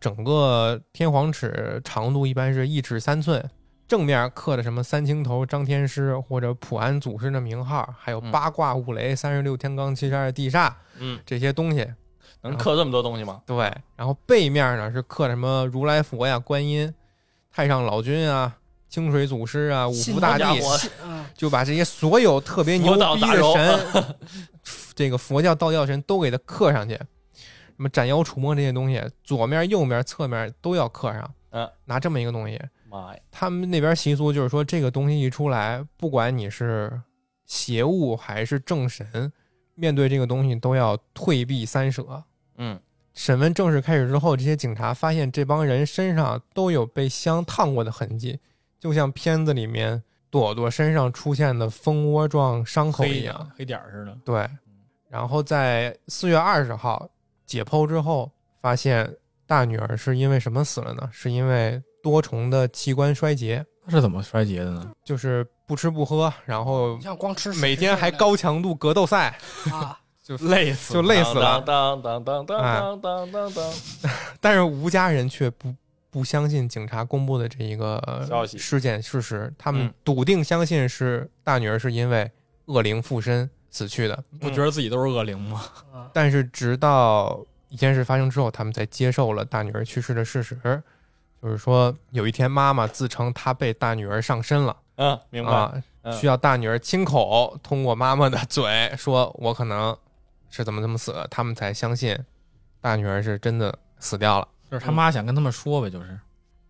整个天皇尺长度一般是一尺三寸，正面刻的什么三清头、张天师或者普安祖师的名号，还有嗯八卦五雷、三十六天罡、七十二地煞嗯，这些东西。能刻这么多东西吗？对，然后背面呢是刻什么如来佛呀、观音、太上老君啊、清水祖师啊、五福大帝就把这些所有特别牛逼的大神，*laughs* 这个佛教、道教神都给它刻上去。什么斩妖除魔这些东西，左面、右面、侧面都要刻上。嗯，拿这么一个东西，妈呀，他们那边习俗就是说，这个东西一出来，不管你是邪物还是正神，面对这个东西都要退避三舍。嗯审问正式开始之后，这些警察发现这帮人身上都有被香烫过的痕迹，就像片子里面朵朵身上出现的蜂窝状伤口一样。黑点儿似的。对，然后在四月二十号解剖之后，发现大女儿是因为什么死了呢？是因为多重的器官衰竭，他是怎么衰竭的呢？就是不吃不喝，然后像光吃每天还高强度格斗赛，啊，就累死，就累死了。当当当当当当当当。*laughs* 但是吴家人却不不相信警察公布的这一个消息、事件、事实，他们笃定相信是大女儿是因为恶灵附身死去的。不觉得自己都是恶灵吗？*laughs* 但是直到一件事发生之后，他们才接受了大女儿去世的事实，就是说有一天妈妈自称她被大女儿上身了。嗯，明白、啊。需要大女儿亲口通过妈妈的嘴说，我可能是怎么怎么死的，他们才相信大女儿是真的死掉了。就是他妈想跟他们说呗，就是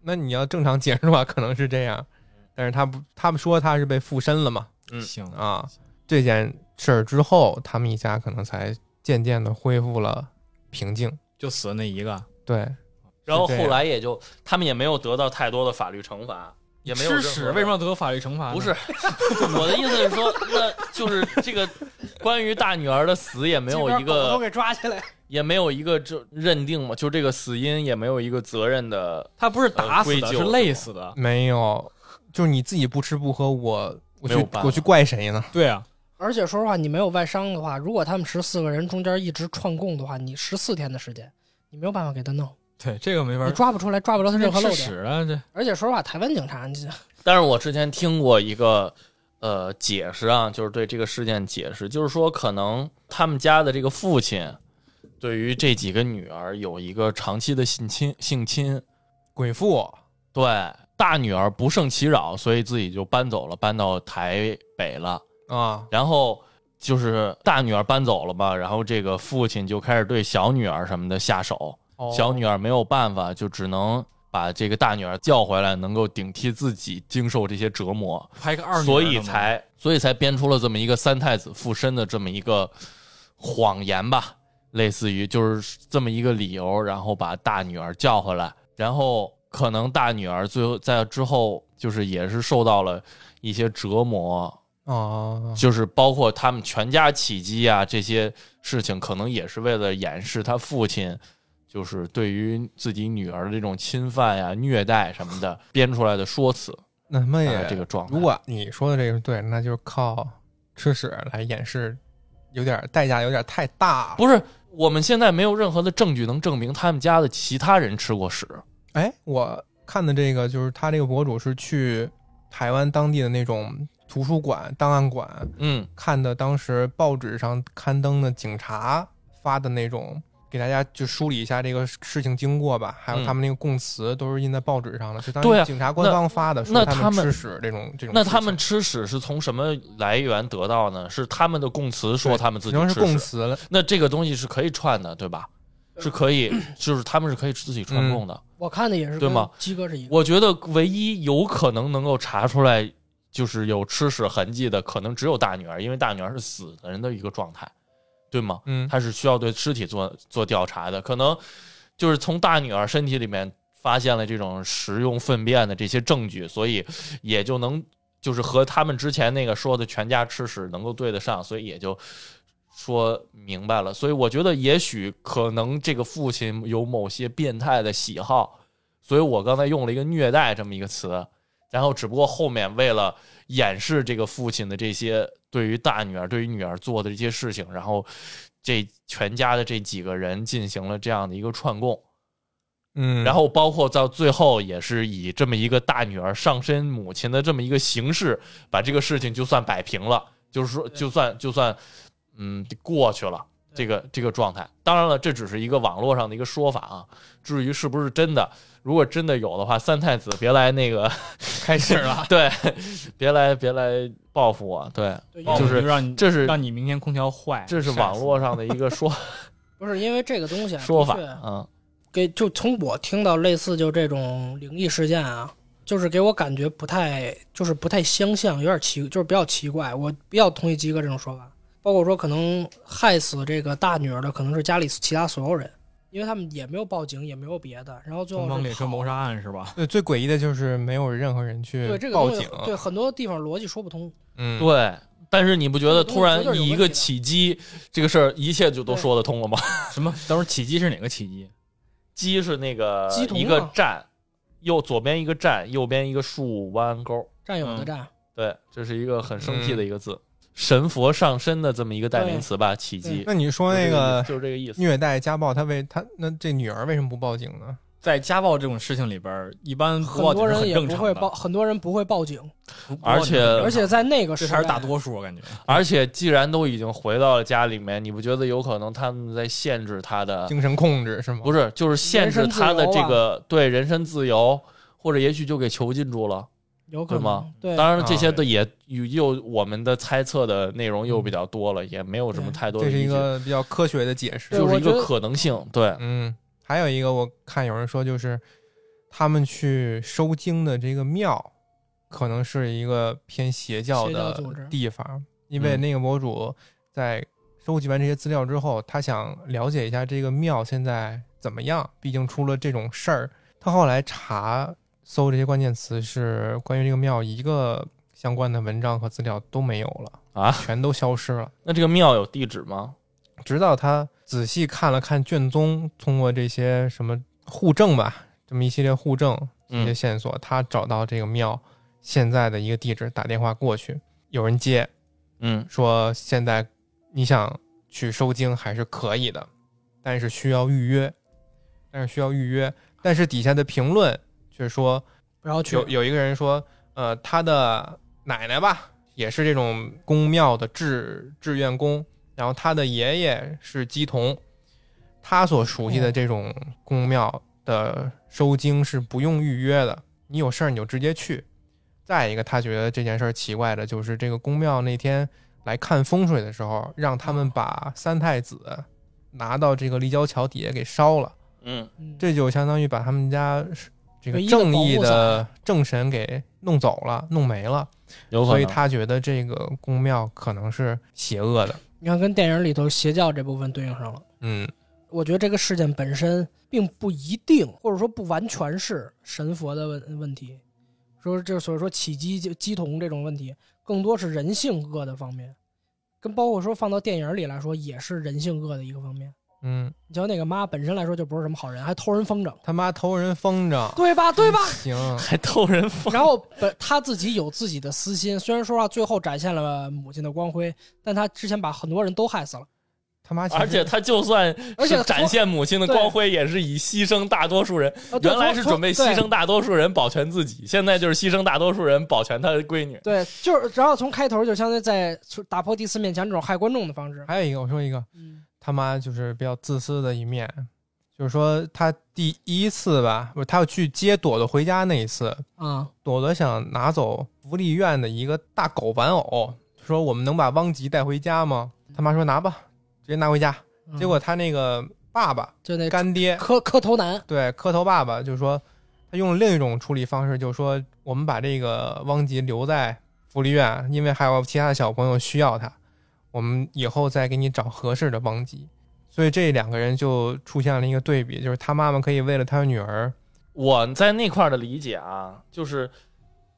那你要正常解释的话，可能是这样，但是他不，他们说他是被附身了嘛？嗯行啊，这件事儿之后，他们一家可能才渐渐的恢复了平静。就死了那一个，对，然后后来也就他们也没有得到太多的法律惩罚，也没有吃屎为什么要得法律惩罚呢？不是，我的意思是说，那就是这个关于大女儿的死也没有一个都个，给抓起来，也没有一个这认定嘛，就这个死因也没有一个责任的。他不是打死的，呃是累死的。没有，就是你自己不吃不喝，我我去我去怪谁呢？对啊，而且说实话，你没有外伤的话，如果他们十四个人中间一直串供的话，你十四天的时间，你没有办法给他弄，对这个没法你。抓不出来，抓不着他任何漏吃点。屎啊！这而且说实话，台湾警察，你 *laughs* 但是我之前听过一个呃解释啊，就是对这个事件解释，就是说可能他们家的这个父亲对于这几个女儿有一个长期的性侵性侵，鬼父对大女儿不胜其扰，所以自己就搬走了，搬到台北了。啊，然后就是大女儿搬走了嘛，然后这个父亲就开始对小女儿什么的下手，哦小女儿没有办法，就只能把这个大女儿叫回来，能够顶替自己经受这些折磨，所以才所以才编出了这么一个三太子附身的这么一个谎言吧，类似于就是这么一个理由，然后把大女儿叫回来，然后可能大女儿最后在之后就是也是受到了一些折磨，啊，就是包括他们全家起机啊这些事情，可能也是为了掩饰他父亲就是对于自己女儿的这种侵犯呀、虐待什么的编出来的说辞。*laughs* 那他妈大也概这个状态如果你说的这个是对，那就是靠吃屎来掩饰，有点代价有点太大了。不是，我们现在没有任何的证据能证明他们家的其他人吃过屎。哎，我看的这个就是他这个博主是去台湾当地的那种图书馆、档案馆嗯，看的，当时报纸上刊登的警察发的那种，给大家就梳理一下这个事情经过吧，还有嗯他们那个供词都是印在报纸上的，是当时警察官方发的，说他那他们吃屎这种这种。那他们吃屎是从什么来源得到呢？是他们的供词说他们自己只能是吃屎，供词了，那这个东西是可以串的，对吧？是可以，就是他们是可以自己串供的。我看的也是对吗？鸡哥是一个，我觉得唯一有可能能够查出来就是有吃屎痕迹的，可能只有大女儿，因为大女儿是死的人的一个状态，对吗？嗯，他是需要对尸体做做调查的，可能就是从大女儿身体里面发现了这种食用粪便的这些证据，所以也就能就是和他们之前那个说的全家吃屎能够对得上，所以也就说明白了。所以我觉得也许可能这个父亲有某些变态的喜好，所以我刚才用了一个虐待这么一个词，然后只不过后面为了掩饰这个父亲的这些对于大女儿、对于女儿做的这些事情，然后这全家的这几个人进行了这样的一个串供，嗯，然后包括到最后也是以这么一个大女儿上身母亲的这么一个形式，把这个事情就算摆平了，就是说就算就算嗯过去了。这个这个状态，当然了，这只是一个网络上的一个说法啊。至于是不是真的，如果真的有的话，三太子别来那个开始了。*laughs* 对，别来别来报复我。对，就是让你这是让你明天空调坏，这是网络上的一个说 *laughs* 不是因为这个东西啊，说法嗯给就从我听到类似就这种灵异事件啊，就是给我感觉不太就是不太相像，有点奇，就是比较奇怪。我比较同意鸡哥这种说法，包括说可能害死这个大女儿的可能是家里其他所有人，因为他们也没有报警，也没有别的，然后最后东方是跑列车谋杀案是吧？对，最诡异的就是没有任何人去对这个报警。东西对很多地方逻辑说不通。嗯，对。但是你不觉得突然一个起机这个事儿，一切就都说得通了吗？*laughs* 什么？等会儿起机是哪个起机？鸡是那个一个站，右左边一个站，右边一个竖弯钩。战友的嗯战，对，这是一个很生僻的一个字，神佛上身的这么一个代名词吧，奇迹。那你说那个就是这个意思。虐待家暴，他为他那这女儿为什么不报警呢？在家暴这种事情里边，一般不很多人也不会报，很多人不会报警，而且而且在那个时代这才是大多数，我感觉。而且既然都已经回到了家里面，你不觉得有可能他们在限制他的？精神控制是吗？不是，就是限制他的这个对人身自由，或者也许就给囚禁住了。有可对吗能对，当然了，这些啊的也又我们的猜测的内容又比较多了，也没有什么太多的这是一，个比较科学的解释。就是一个可能性。对，嗯，还有一个我看有人说，就是他们去收经的这个庙，可能是一个偏邪教的组织地方，因为嗯那个博主在收集完这些资料之后，他想了解一下这个庙现在怎么样，毕竟出了这种事儿。他后来查搜这些关键词是关于这个庙一个相关的文章和资料都没有了啊全都消失了。那这个庙有地址吗？直到他仔细看了看卷宗，通过这些什么户证吧，这么一系列户证一些嗯线索，他找到这个庙现在的一个地址，打电话过去，有人接嗯说现在你想去收经还是可以的，但是需要预约，但是需要预约，但是底下的评论却说然后去有有一个人说，呃，他的奶奶吧，也是这种宫庙的志志愿工，然后他的爷爷是鸡童，他所熟悉的这种宫庙的收经是不用预约的，你有事儿你就直接去。再一个，他觉得这件事儿奇怪的就是这个宫庙那天来看风水的时候，让他们把三太子拿到这个立交桥底下给烧了。嗯嗯这就相当于把他们家这个正义的正神给弄走了、弄没了，有。所以他觉得这个宫庙可能是邪恶的。你看跟电影里头邪教这部分对应上了。嗯我觉得这个事件本身并不一定，或者说不完全是神佛的问问题，说这所以说起鸡鸡同这种问题，更多是人性恶的方面，跟包括说放到电影里来说，也是人性恶的一个方面。嗯，你瞧那个妈本身来说就不是什么好人，还偷人风筝，他妈偷人风筝，对吧？对吧？行，*laughs* 还偷人风，然后本他自己有自己的私心，虽然说话最后展现了母亲的光辉，但他之前把很多人都害死了。他妈，而且他就算而且是展现母亲的光辉，也是以牺牲大多数人。原来是准备牺牲大多数人保全自己，现在就是牺牲大多数人保全他的闺女。对，就是然后从开头就相当于在打破第四面墙这种害观众的方式。还有一个，我说一个，嗯他妈就是比较自私的一面，就是说他第一次吧，不是他要去接朵朵回家那一次，啊，朵朵想拿走福利院的一个大狗玩偶，说我们能把汪吉带回家吗？他妈说拿吧，直接拿回家。嗯结果他那个爸爸就那干爹，磕磕头男，对磕头爸爸就说，他用了另一种处理方式，就是说我们把这个汪吉留在福利院，因为还有其他的小朋友需要他，我们以后再给你找合适的帮机。所以这两个人就出现了一个对比，就是他妈妈可以为了他女儿，我在那块的理解啊，就是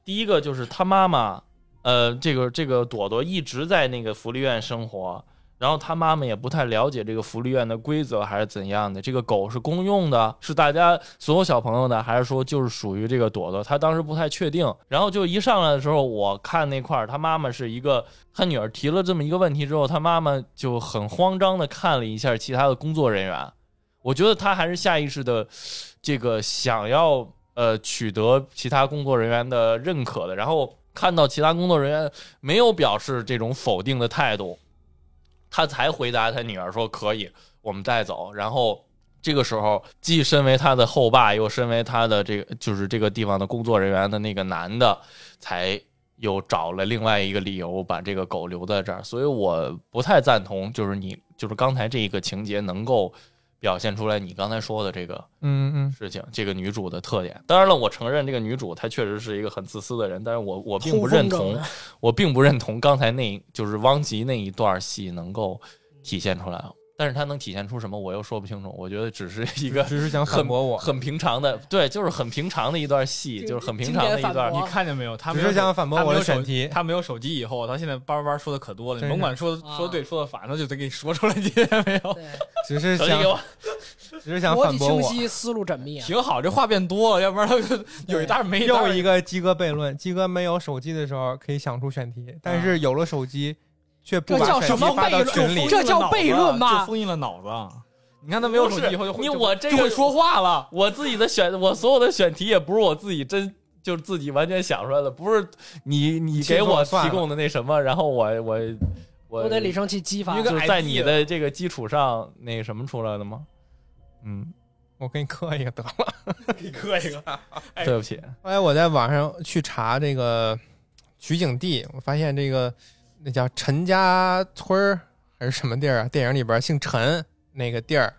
第一个就是他妈妈，呃，这个这个朵朵一直在那个福利院生活，然后他妈妈也不太了解这个福利院的规则还是怎样的。这个狗是公用的，是大家所有小朋友的，还是说就是属于这个朵朵？他当时不太确定。然后就一上来的时候，我看那块儿，他妈妈是一个，他女儿提了这么一个问题之后，他妈妈就很慌张的看了一下其他的工作人员。我觉得他还是下意识的，这个想要呃取得其他工作人员的认可的，然后看到其他工作人员没有表示这种否定的态度，他才回答他女儿说可以，我们带走。然后这个时候，既身为他的后爸，又身为他的这个就是这个地方的工作人员的那个男的，才又找了另外一个理由把这个狗留在这儿。所以我不太赞同，就是你就是刚才这一个情节能够。表现出来你刚才说的这个嗯嗯，事情，这个女主的特点。当然了，我承认这个女主她确实是一个很自私的人，但是我我并不认同我并不认同刚才那就是汪吉那一段戏能够体现出来。但是他能体现出什么，我又说不清楚。我觉得只是一个只是想反驳我，很平常的，对，就是很平常的一段戏，就是很平常的一段你看见没有？他只没有是想反驳我他没有选题。他没有手机以后，他现在叭叭叭说的可多了。你甭管说啊说对说的反，他就得给你说出来，你听见没有？只是想只是想逻辑反驳我。清晰，思路缜密啊。挺好，这话变多了，要不然他就有一搭没一搭又一个鸡哥悖论：鸡哥没有手机的时候可以想出选题，但是有了手机却不这叫什么发到悖论群里。这叫悖论吧就封印了脑子。你看他没有手机以后就会你我这个就会说话了。我自己的选，我所有的选题也不是我自己真就是自己完全想出来的，不是你你给我提供的那什么，然后我我我都得李生气激发就是在你的这个基础上那个什么出来的吗？嗯，我给你磕一个得了。*laughs* 你磕一个，*laughs* 哎对不起，后来我在网上去查这个取景地，我发现这个那叫陈家村儿还是什么地儿啊？电影里边姓陈那个地儿，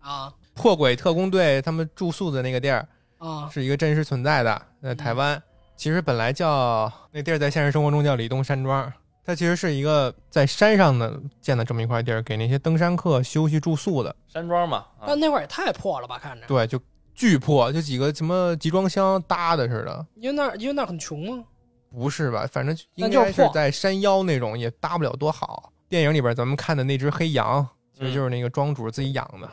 啊破鬼特工队他们住宿的那个地儿，啊是一个真实存在的，在台湾。其实本来叫那地儿，在现实生活中叫李东山庄。它其实是一个在山上的建的这么一块地儿，给那些登山客休息住宿的。山庄嘛，啊但那会儿也太破了吧？看着，对，就巨破，就几个什么集装箱搭的似的。因为那儿因为那儿很穷吗？不是吧？反正应该是在山腰那种，也搭不了多好。电影里边咱们看的那只黑羊，其实就是那个庄主自己养的，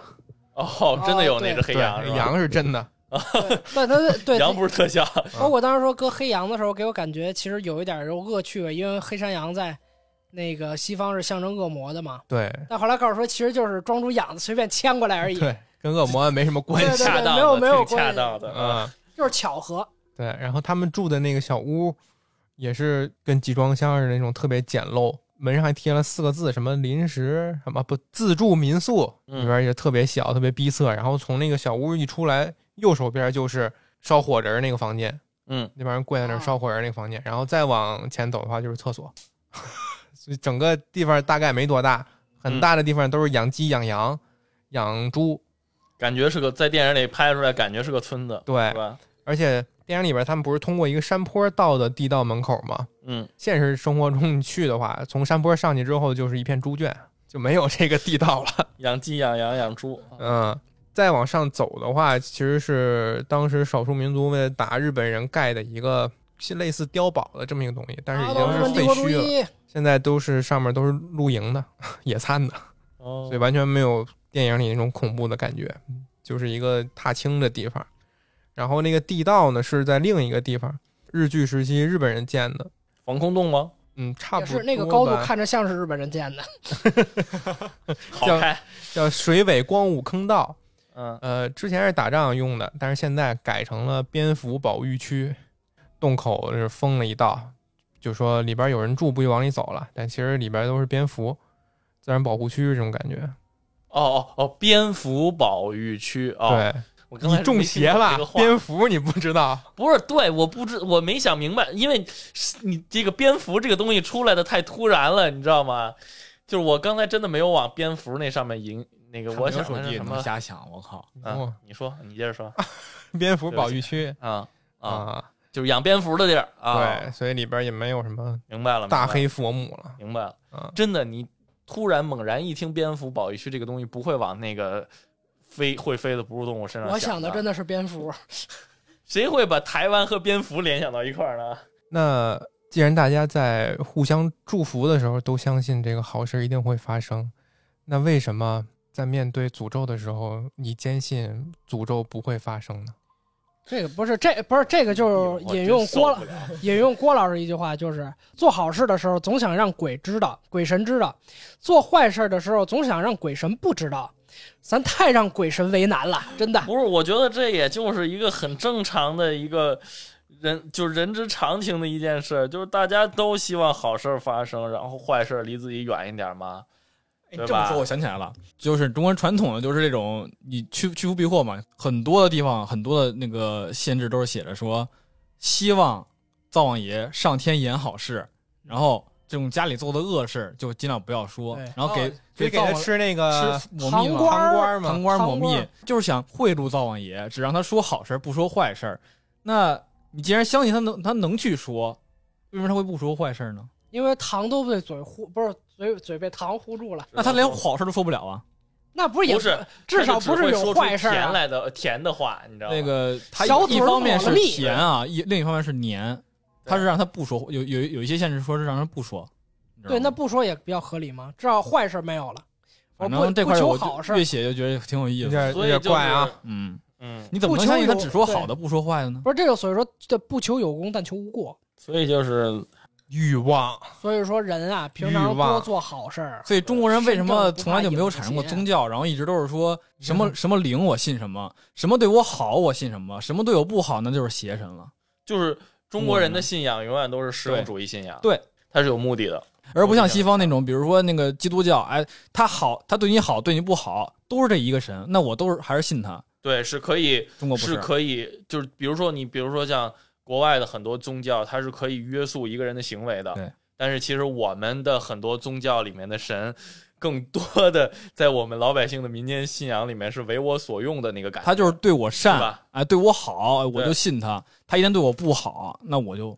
哦，真的有那只黑对羊，是羊是真的。*laughs* 对，但他对羊不是特效，包括当时说割黑羊的时候，给我感觉其实有一点儿恶趣味，因为黑山羊在那个西方是象征恶魔的嘛。对但后来告诉说，其实就是庄主养的，随便牵过来而已，对，跟恶魔没什么关系。对对恰当没有没有关系恰当的，啊，嗯，就是巧合。对。然后他们住的那个小屋，也是跟集装箱似的那种，特别简陋。门上还贴了四个字，什么临时什么不自助民宿，嗯里边也特别小，特别逼仄。然后从那个小屋一出来，右手边就是烧火人那个房间，嗯，那帮人跪在那烧火人那个房间，然后再往前走的话就是厕所，*laughs* 所以整个地方大概没多大，很大的地方都是养鸡、养羊、养猪，感觉是个在电影里拍出来，感觉是个村子，对，吧？而且电影里边他们不是通过一个山坡到的地道门口吗？嗯，现实生活中你去的话，从山坡上去之后就是一片猪圈，就没有这个地道了。*laughs* 养鸡、养羊、养猪，嗯，再往上走的话，其实是当时少数民族为了打日本人盖的一个类似碉堡的这么一个东西，但是已经是废墟了。现在都是上面都是露营的、*laughs* 野餐的，哦所以完全没有电影里那种恐怖的感觉，就是一个踏青的地方。然后那个地道呢是在另一个地方，日据时期日本人建的，防空洞吗？嗯，差不多是那个高度看着像是日本人建的。*laughs* 好开，叫水尾光武坑道。嗯，呃，之前是打仗用的，但是现在改成了蝙蝠保育区，洞口是封了一道，就说里边有人住不就往里走了，但其实里边都是蝙蝠，自然保护区这种感觉。哦哦哦，蝙蝠保育区哦，对，我刚才你中邪了，蝙蝙蝠你不知道？*laughs* 不是对，我不知我没想明白，因为你这个蝙蝠这个东西出来的太突然了，你知道吗？就是我刚才真的没有往蝙蝠那上面引那个，我想手机也的是什么？能瞎想，我靠！嗯哦，你说，你接着说 *laughs* 蝙蝠保育区啊啊，啊，就是养蝙蝠的地儿啊。对，，所以里边也没有什么明白了，大黑佛母了。明白了。啊，真的，你突然猛然一听蝙蝠保育区这个东西，不会往那个飞会飞的哺乳动物身上我想的的真的是蝙蝠，*laughs* 谁会把台湾和蝙蝠联想到一块儿呢？那既然大家在互相祝福的时候都相信这个好事一定会发生，那为什么在面对诅咒的时候，你坚信诅咒不会发生呢？这个不是这不是这个就是引用郭老引用郭老师一句话，就是做好事的时候总想让鬼知道、鬼神知道；做坏事的时候总想让鬼神不知道。咱太让鬼神为难了，真的。不是，我觉得这也就是一个很正常的一个人，就是人之常情的一件事，就是大家都希望好事儿发生，然后坏事儿离自己远一点嘛。这么说，我想起来了，就是中国传统的就是这种你去去福避祸嘛，很多的地方很多的那个限制都是写着说，希望灶王爷上天言好事，然后这种家里做的恶事就尽量不要说，然后给、哦所以给他吃那个糖瓜儿糖瓜儿嘛糖官抹蜜就是想贿赂灶王爷，只让他说好事儿不说坏事儿。那你既然相信他能他能去说，为什么他会不说坏事儿呢？因为糖都被嘴糊，不是嘴嘴被糖糊住了，那他连好事儿都说不了啊？那不是也不是，至少不是有坏事。甜来的甜的话，你知道吗？那个他一方面是甜啊，一另一方面是黏，他是让他不说，有有有一些限制说是让人不说。对，那不说也比较合理嘛，至少坏事没有了。我反正这块儿我好事儿越，写就觉得挺有意思的。有点怪啊。。嗯，嗯，你怎么能相信他只说好的不说坏的呢？不是这个，所以说这不求有功，但求无过。所以就是欲望，所以说人啊，平常多做好事儿。所以中国人为什么从来就没有产生过宗教，然后一直都是说什么什么灵我信什么，什么对我好我信什么，什么对我不好那就是邪神了。就是中国人的信仰永远都是实用主义信仰，对，它是有目的的，而不像西方那种，比如说那个基督教，哎，他好，他对你好，对你不好，都是这一个神，那我都是还是信他。对，是可以，中国不是可以，就是比如说你，比如说像国外的很多宗教，它是可以约束一个人的行为的。对，但是其实我们的很多宗教里面的神，更多的在我们老百姓的民间信仰里面是为我所用的那个感觉。他就是对我善，哎，对我好，我就信他。他一旦对我不好，那我就。